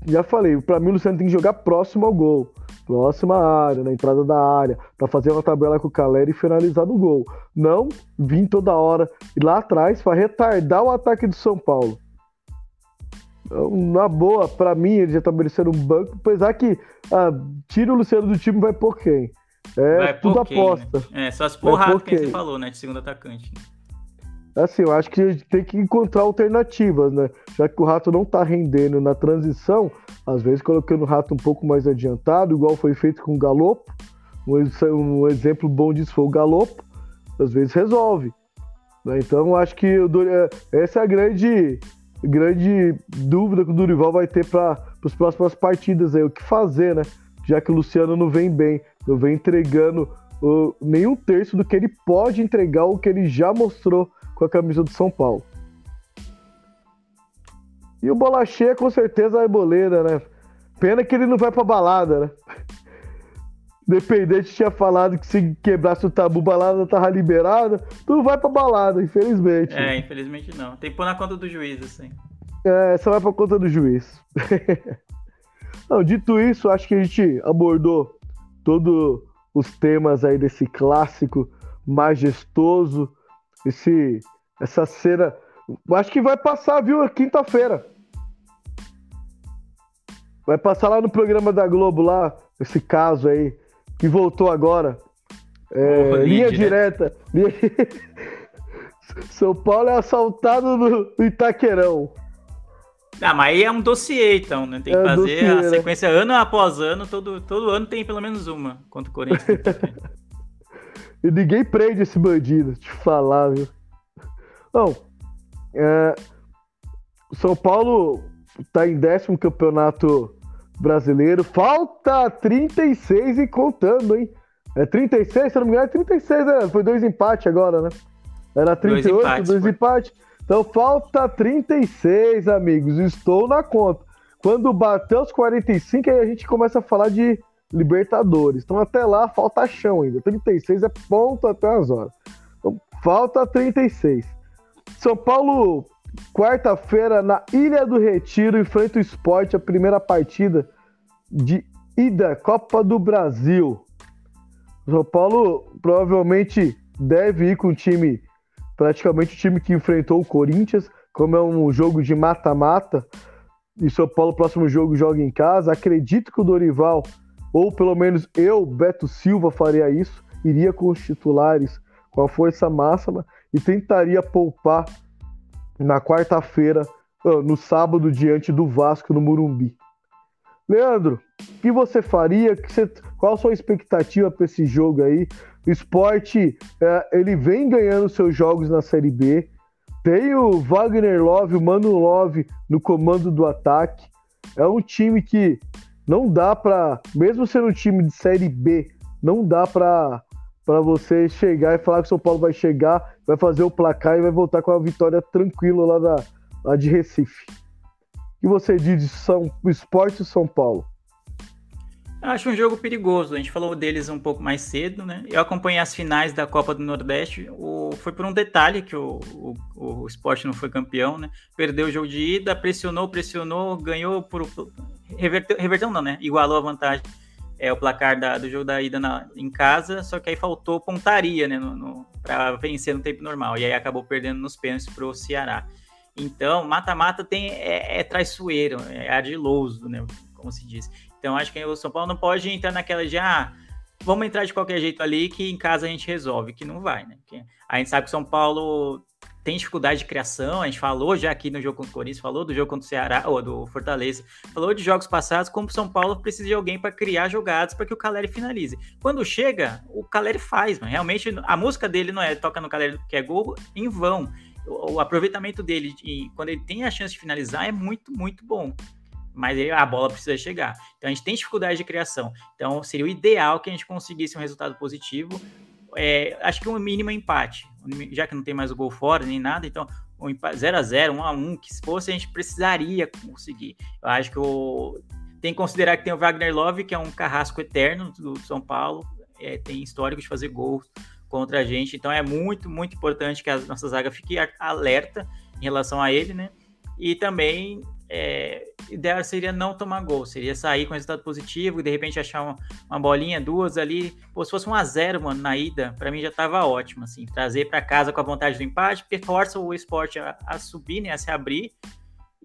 já falei, para mim o Luciano tem que jogar próximo ao gol, próxima área, na entrada da área, para fazer uma tabela com o Caleri e finalizar no gol. Não vir toda hora e lá atrás para retardar o ataque do São Paulo. Então, na boa, para mim, ele já tá merecendo um banco, apesar que ah, tira o Luciano do time vai por quem? É vai tudo aposta. Né? É, só as porradas que você falou, né? De segundo atacante. Assim, eu acho que a gente tem que encontrar alternativas, né? Já que o rato não tá rendendo na transição, às vezes colocando o rato um pouco mais adiantado, igual foi feito com o Galopo. Um, exemplo bom disso foi o Galopo, às vezes resolve. Né? Então, acho que é, essa é a grande, grande dúvida que o Durival vai ter para as próximas partidas aí, o que fazer, né? Já que o Luciano não vem bem, não vem entregando uh, nenhum terço do que ele pode entregar, o que ele já mostrou com a camisa do São Paulo. E o Bola Cheia, com certeza, é boleira, né? Pena que ele não vai pra balada, né? *laughs* Dependente tinha falado que se quebrasse o tabu, balada tava liberada. Tu não vai pra balada, infelizmente. É, infelizmente não. Tem que pôr na conta do juiz, assim. É, só vai pra conta do juiz. *laughs* não, dito isso, acho que a gente abordou todos os temas aí desse clássico majestoso esse, essa cena. Acho que vai passar, viu? Quinta-feira. Vai passar lá no programa da Globo, lá, esse caso aí, que voltou agora. É, oh, linha direta. Linha... *laughs* São Paulo é assaltado no Itaquerão. Ah, mas aí é um dossiê, então, né? Tem que é fazer dossiê, a né? sequência né? ano após ano, todo, todo ano tem pelo menos uma contra o Corinthians. *laughs* E ninguém prende esse bandido, te falar, viu? Bom, é, São Paulo está em décimo campeonato brasileiro. Falta 36 e contando, hein? É 36, se não me engano, é 36, né? Foi dois empates agora, né? Era 38, dois empates. Dois empates. Então falta 36, amigos. Estou na conta. Quando bater os 45, aí a gente começa a falar de Libertadores. Então até lá falta chão ainda. 36 é ponto até as horas. Então, falta 36. São Paulo, quarta-feira, na Ilha do Retiro, enfrenta o esporte, a primeira partida de ida Copa do Brasil. São Paulo provavelmente deve ir com o time, praticamente o time que enfrentou o Corinthians, como é um jogo de mata-mata, e São Paulo, próximo jogo, joga em casa. Acredito que o Dorival, ou pelo menos eu, Beto Silva, faria isso, iria com os titulares com a força máxima e tentaria poupar na quarta-feira, no sábado, diante do Vasco no Murumbi. Leandro, o que você faria? Que você, qual a sua expectativa para esse jogo aí? O esporte, é, ele vem ganhando seus jogos na Série B. Tem o Wagner Love, o Mano Love no comando do ataque. É um time que não dá para, mesmo sendo um time de Série B, não dá para para você chegar e falar que o São Paulo vai chegar, vai fazer o placar e vai voltar com a vitória tranquila lá, da, lá de Recife que você diz São Esporte São Paulo? Acho um jogo perigoso. A gente falou deles um pouco mais cedo, né? Eu acompanhei as finais da Copa do Nordeste. O... Foi por um detalhe que o, o, o esporte não foi campeão, né? Perdeu o jogo de ida, pressionou, pressionou, ganhou por. Reverteu, reverteu não, né? Igualou a vantagem. É o placar da, do jogo da ida na, em casa, só que aí faltou pontaria, né? No, no para vencer no tempo normal. E aí acabou perdendo nos pênaltis pro Ceará. Então, mata-mata tem é, é, traiçoeiro, é ardiloso, né? Como se diz. Então, acho que o São Paulo não pode entrar naquela de ah, vamos entrar de qualquer jeito ali que em casa a gente resolve, que não vai, né? Porque a gente sabe que o São Paulo tem dificuldade de criação, a gente falou já aqui no jogo contra o Corinthians, falou do jogo contra o Ceará, ou do Fortaleza, falou de jogos passados, como o São Paulo precisa de alguém para criar jogadas para que o Caleri finalize. Quando chega, o Caleri faz, mano. realmente a música dele não é toca no Caleri que é gol em vão o, aproveitamento dele, quando ele tem a chance de finalizar, é muito, muito bom. Mas a bola precisa chegar. Então a gente tem dificuldade de criação. Então seria o ideal que a gente conseguisse um resultado positivo. É, acho que um mínimo empate, já que não tem mais o gol fora nem nada, então um 0x0, 1x1, que se fosse, a gente precisaria conseguir. Eu acho que o... tem que considerar que tem o Wagner Love, que é um carrasco eterno do São Paulo, é, tem histórico de fazer gols contra a gente. Então é muito, muito importante que a nossa zaga fique alerta em relação a ele, né? E também é, ideal seria não tomar gol, seria sair com resultado positivo e de repente achar uma, uma bolinha, duas ali. Pô, se fosse um a zero, mano, na ida, para mim já tava ótimo, assim, trazer para casa com a vontade do empate, porque força o esporte a, a subir, né, a se abrir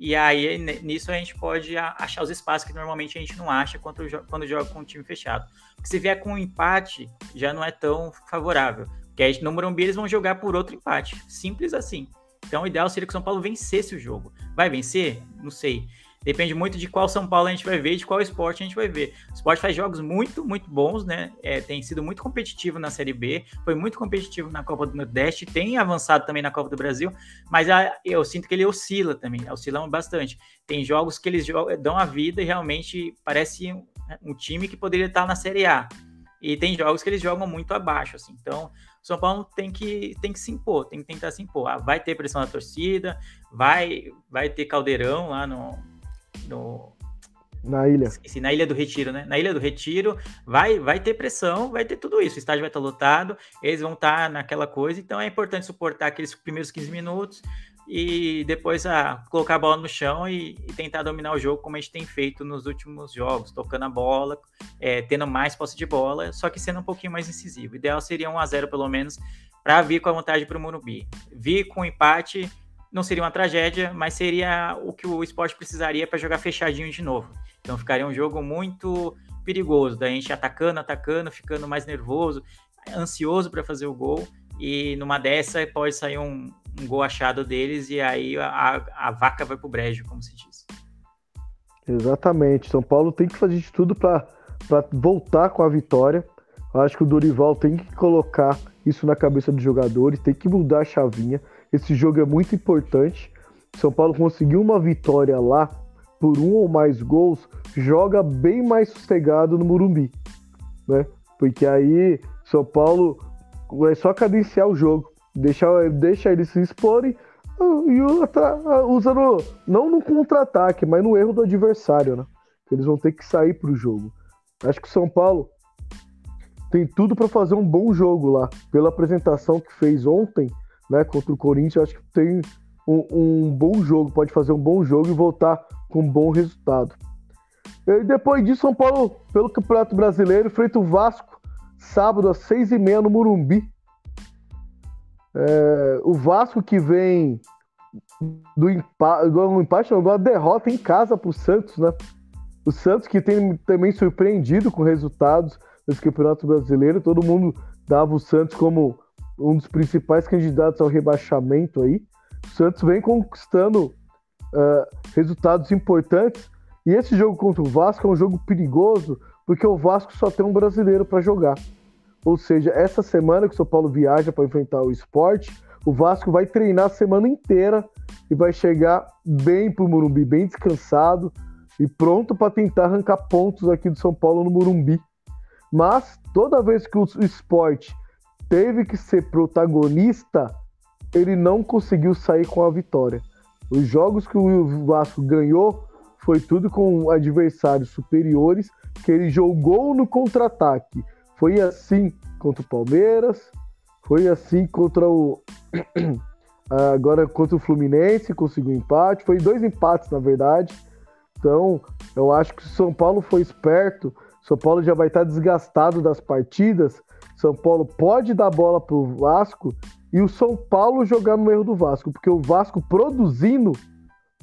e aí, nisso, a gente pode achar os espaços que normalmente a gente não acha quando, quando joga com um time fechado. Porque se vier com um empate, já não é tão favorável. Porque aí, no Morumbi, eles vão jogar por outro empate. Simples assim. Então, o ideal seria que o São Paulo vencesse o jogo. Vai vencer? Não sei. Depende muito de qual São Paulo a gente vai ver, de qual esporte a gente vai ver. O esporte faz jogos muito, muito bons, né? É, tem sido muito competitivo na Série B, foi muito competitivo na Copa do Nordeste, tem avançado também na Copa do Brasil, mas a, eu sinto que ele oscila também, oscila bastante. Tem jogos que eles jogam, dão a vida e realmente parece um, um time que poderia estar na Série A. E tem jogos que eles jogam muito abaixo, assim. Então, o São Paulo tem que, tem que se impor, tem que tentar se impor. Ah, vai ter pressão da torcida, vai, vai ter caldeirão lá no, no na ilha. Esqueci, na Ilha do Retiro, né? Na Ilha do Retiro vai, vai ter pressão, vai ter tudo isso. O estádio vai estar lotado, eles vão estar naquela coisa. Então é importante suportar aqueles primeiros 15 minutos e depois ah, colocar a bola no chão e, e, tentar dominar o jogo como a gente tem feito nos últimos jogos, tocando a bola, é, tendo mais posse de bola, só que sendo um pouquinho mais incisivo. O ideal seria 1 a 0 pelo menos para vir com a vantagem para o Morumbi. Vir com empate não seria uma tragédia, mas seria o que o esporte precisaria para jogar fechadinho de novo. Então ficaria um jogo muito perigoso, da gente atacando, atacando, ficando mais nervoso, ansioso para fazer o gol. E numa dessa pode sair um, um gol achado deles e aí a, a vaca vai pro brejo, como se diz. Exatamente. São Paulo tem que fazer de tudo para voltar com a vitória. Acho que o Dorival tem que colocar isso na cabeça dos jogadores, tem que mudar a chavinha. Esse jogo é muito importante. São Paulo conseguiu uma vitória lá por um ou mais gols, joga bem mais sossegado no Murumbi, né? Porque aí São Paulo é só cadenciar o jogo, deixar, deixa eles se exporem e usando não no contra-ataque, mas no erro do adversário, né? Eles vão ter que sair para o jogo. Acho que o São Paulo tem tudo para fazer um bom jogo lá. Pela apresentação que fez ontem, né, contra o Corinthians, acho que tem um, um, bom jogo, pode fazer um bom jogo e voltar com um bom resultado. E depois disso, São Paulo, pelo Campeonato Brasileiro, enfrenta o Vasco, sábado às seis e meia no Murumbi. É, o Vasco que vem do, empa do empate, uma derrota em casa para o Santos, né? O Santos que tem também surpreendido com resultados nesse Campeonato Brasileiro. Todo mundo dava o Santos como um dos principais candidatos ao rebaixamento aí. O Santos vem conquistando uh, resultados importantes. E esse jogo contra o Vasco é um jogo perigoso, porque o Vasco só tem um brasileiro para jogar. Ou seja, essa semana que o São Paulo viaja para enfrentar o esporte, o Vasco vai treinar a semana inteira e vai chegar bem para o Morumbi, bem descansado e pronto para tentar arrancar pontos aqui do São Paulo no Morumbi. Mas toda vez que o esporte teve que ser protagonista, ele não conseguiu sair com a vitória. Os jogos que o Vasco ganhou foi tudo com adversários superiores que ele jogou no contra-ataque. Foi assim contra o Palmeiras, foi assim contra o *clears throat* agora contra o Fluminense, conseguiu empate, foi dois empates na verdade. Então, eu acho que o São Paulo foi esperto, São Paulo já vai estar desgastado das partidas, São Paulo pode dar bola para o Vasco e o São Paulo jogar no erro do Vasco, porque o Vasco produzindo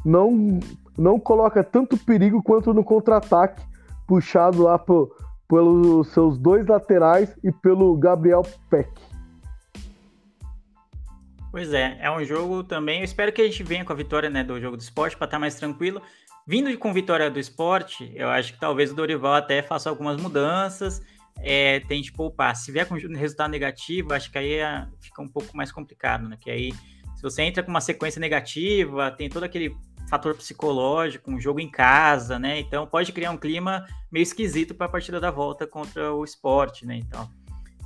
não, não coloca tanto perigo quanto no contra-ataque, puxado lá por, pelos seus dois laterais e pelo Gabriel Peck. Pois é, é um jogo também. Eu espero que a gente venha com a vitória né, do jogo do esporte para estar tá mais tranquilo. Vindo com vitória do esporte, eu acho que talvez o Dorival até faça algumas mudanças, é, tente poupar. Se vier com resultado negativo, acho que aí é, fica um pouco mais complicado, né? Que aí, se você entra com uma sequência negativa, tem todo aquele fator psicológico, um jogo em casa, né? Então pode criar um clima meio esquisito para a partida da volta contra o esporte, né? Então,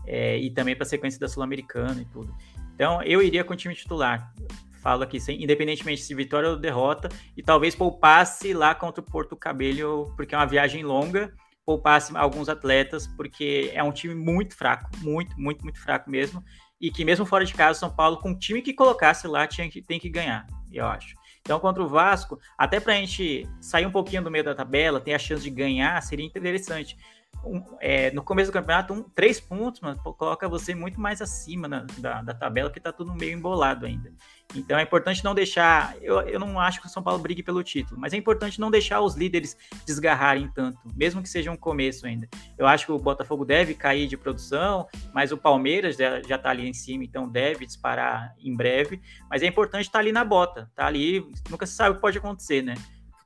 é, e também para a sequência da Sul-Americana e tudo. Então eu iria com o time titular falo aqui, sem, independentemente se vitória ou derrota, e talvez poupasse lá contra o Porto Cabello, porque é uma viagem longa, poupasse alguns atletas, porque é um time muito fraco, muito, muito, muito fraco mesmo, e que mesmo fora de casa, São Paulo, com o time que colocasse lá, tinha que, tem que ganhar, eu acho. Então, contra o Vasco, até para a gente sair um pouquinho do meio da tabela, ter a chance de ganhar, seria interessante um, é, no começo do campeonato, um, três pontos, mano, coloca você muito mais acima na, da, da tabela, que tá tudo meio embolado ainda. Então é importante não deixar. Eu, eu não acho que o São Paulo brigue pelo título, mas é importante não deixar os líderes desgarrarem tanto, mesmo que seja um começo ainda. Eu acho que o Botafogo deve cair de produção, mas o Palmeiras já, já tá ali em cima, então deve disparar em breve. Mas é importante estar tá ali na bota, tá ali, nunca se sabe o que pode acontecer, né?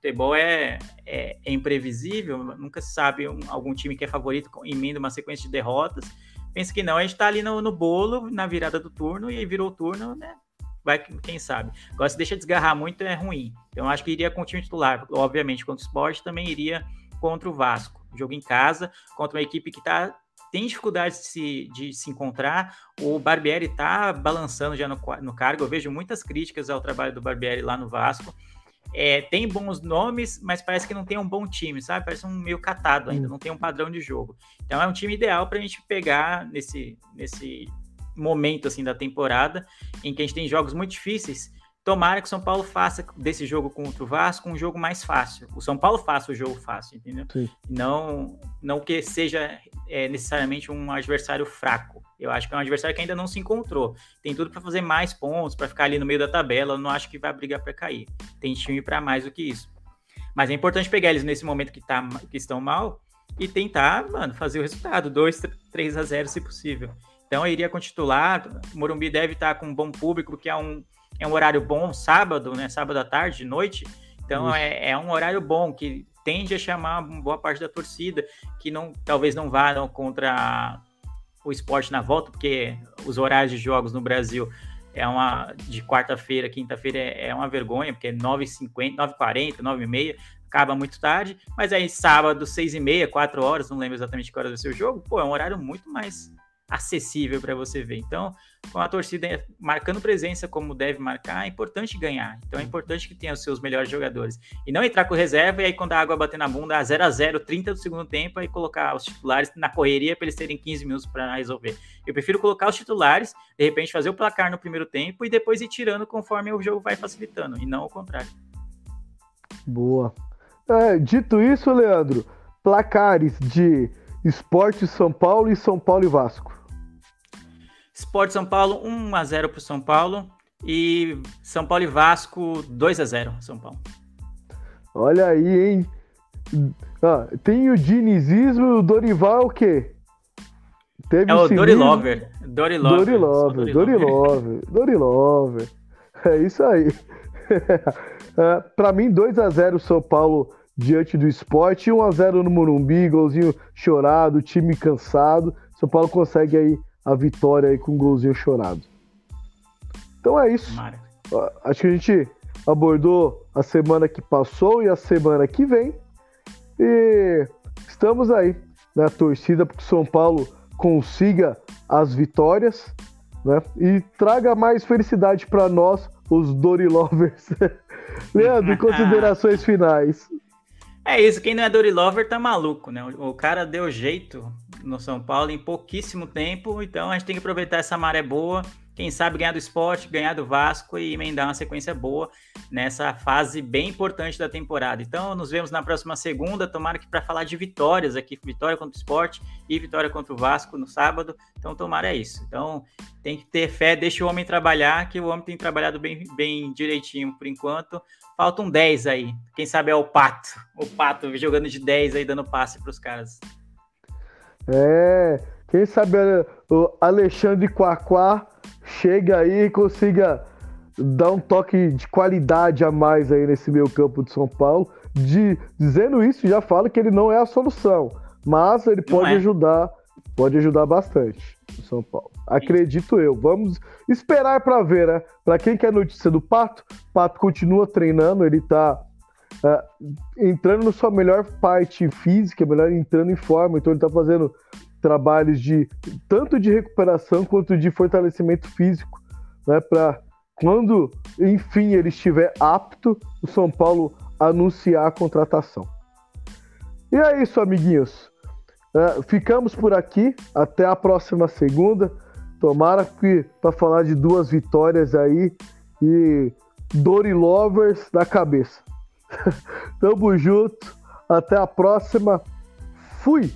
Futebol é, é, é, imprevisível, nunca se sabe um, algum time que é favorito emenda uma sequência de derrotas. Pensa que não, a gente está ali no, no, bolo, na virada do turno, e aí virou o turno, né? Vai, quem sabe. Agora, se deixa desgarrar muito, é ruim. Então, acho que iria com o time titular. Obviamente, contra o esporte, também iria contra o Vasco. Jogo em casa, contra uma equipe que tá, tem dificuldade de se, de se encontrar. O Barbieri está balançando já no, no cargo. Eu vejo muitas críticas ao trabalho do Barbieri lá no Vasco é, tem bons nomes, mas parece que não tem um bom time, sabe? Parece um meio catado ainda, não tem um padrão de jogo. Então é um time ideal para a gente pegar nesse, nesse momento assim da temporada em que a gente tem jogos muito difíceis Tomara que o São Paulo faça desse jogo contra o Vasco um jogo mais fácil. O São Paulo faça o jogo fácil, entendeu? Sim. Não, não que seja é, necessariamente um adversário fraco. Eu acho que é um adversário que ainda não se encontrou. Tem tudo para fazer mais pontos, para ficar ali no meio da tabela. Eu não acho que vai brigar para cair. Tem time para mais do que isso. Mas é importante pegar eles nesse momento que, tá, que estão mal e tentar, mano, fazer o resultado. 2, 3 a 0 se possível. Então eu iria com titular. O Morumbi deve estar com um bom público, porque é um é um horário bom, sábado, né? Sábado à tarde, noite. Então é, é, um horário bom que tende a chamar boa parte da torcida, que não talvez não vá não, contra o esporte na volta, porque os horários de jogos no Brasil é uma de quarta-feira, quinta-feira é, é, uma vergonha, porque é 9h50, 9h40, 9h30, acaba muito tarde, mas aí sábado, 6h30, 4 horas, não lembro exatamente que hora do seu jogo, pô, é um horário muito mais acessível para você ver. Então, com a torcida marcando presença como deve marcar, é importante ganhar. Então é importante que tenha os seus melhores jogadores. E não entrar com reserva e aí quando a água bater na bunda, 0 a 0 30 do segundo tempo, aí colocar os titulares na correria para eles terem 15 minutos para resolver. Eu prefiro colocar os titulares, de repente fazer o placar no primeiro tempo e depois ir tirando conforme o jogo vai facilitando, e não o contrário. Boa. É, dito isso, Leandro, placares de Esporte São Paulo e São Paulo e Vasco. Esporte São Paulo 1 a 0 para o São Paulo e São Paulo e Vasco 2 a 0 São Paulo. Olha aí, hein? Ah, tem o dinizismo e o Dorival o quê? Teve é o Dorilover. Dorilover. Dorilover. Dorilover. Dorilover. *laughs* É isso aí. *laughs* é, Para mim, 2 a 0 São Paulo diante do esporte. 1 a 0 no Morumbi, golzinho chorado, time cansado. São Paulo consegue aí a vitória aí com um golzinho chorado. Então é isso. Mara. Acho que a gente abordou a semana que passou e a semana que vem. E estamos aí na torcida para que o São Paulo consiga as vitórias né? e traga mais felicidade para nós, os Dorilovers. *laughs* Leandro, *laughs* considerações finais. É isso, quem não é Dorilover tá maluco, né? O cara deu jeito no São Paulo em pouquíssimo tempo, então a gente tem que aproveitar essa maré boa. Quem sabe ganhar do esporte, ganhar do Vasco e emendar uma sequência boa nessa fase bem importante da temporada. Então, nos vemos na próxima segunda. Tomara que para falar de vitórias aqui, vitória contra o esporte e vitória contra o Vasco no sábado. Então, tomara é isso. Então, tem que ter fé, deixa o homem trabalhar, que o homem tem trabalhado bem, bem direitinho por enquanto. Falta um 10 aí. Quem sabe é o Pato. O Pato jogando de 10 aí, dando passe para os caras. É, quem sabe o Alexandre Quaquá chega aí e consiga dar um toque de qualidade a mais aí nesse meio campo de São Paulo. De, dizendo isso, já falo que ele não é a solução, mas ele pode é. ajudar, pode ajudar bastante o São Paulo. Acredito eu. Vamos esperar para ver, né? Para quem quer notícia do Pato, Pato continua treinando, ele tá uh, entrando na sua melhor parte física, melhor entrando em forma, então ele tá fazendo trabalhos de tanto de recuperação quanto de fortalecimento físico, né, para quando enfim ele estiver apto, o São Paulo anunciar a contratação. E é isso, amiguinhos. Uh, ficamos por aqui. Até a próxima segunda. Tomara que para falar de duas vitórias aí e Dory Lovers na cabeça. *laughs* Tamo junto. Até a próxima. Fui!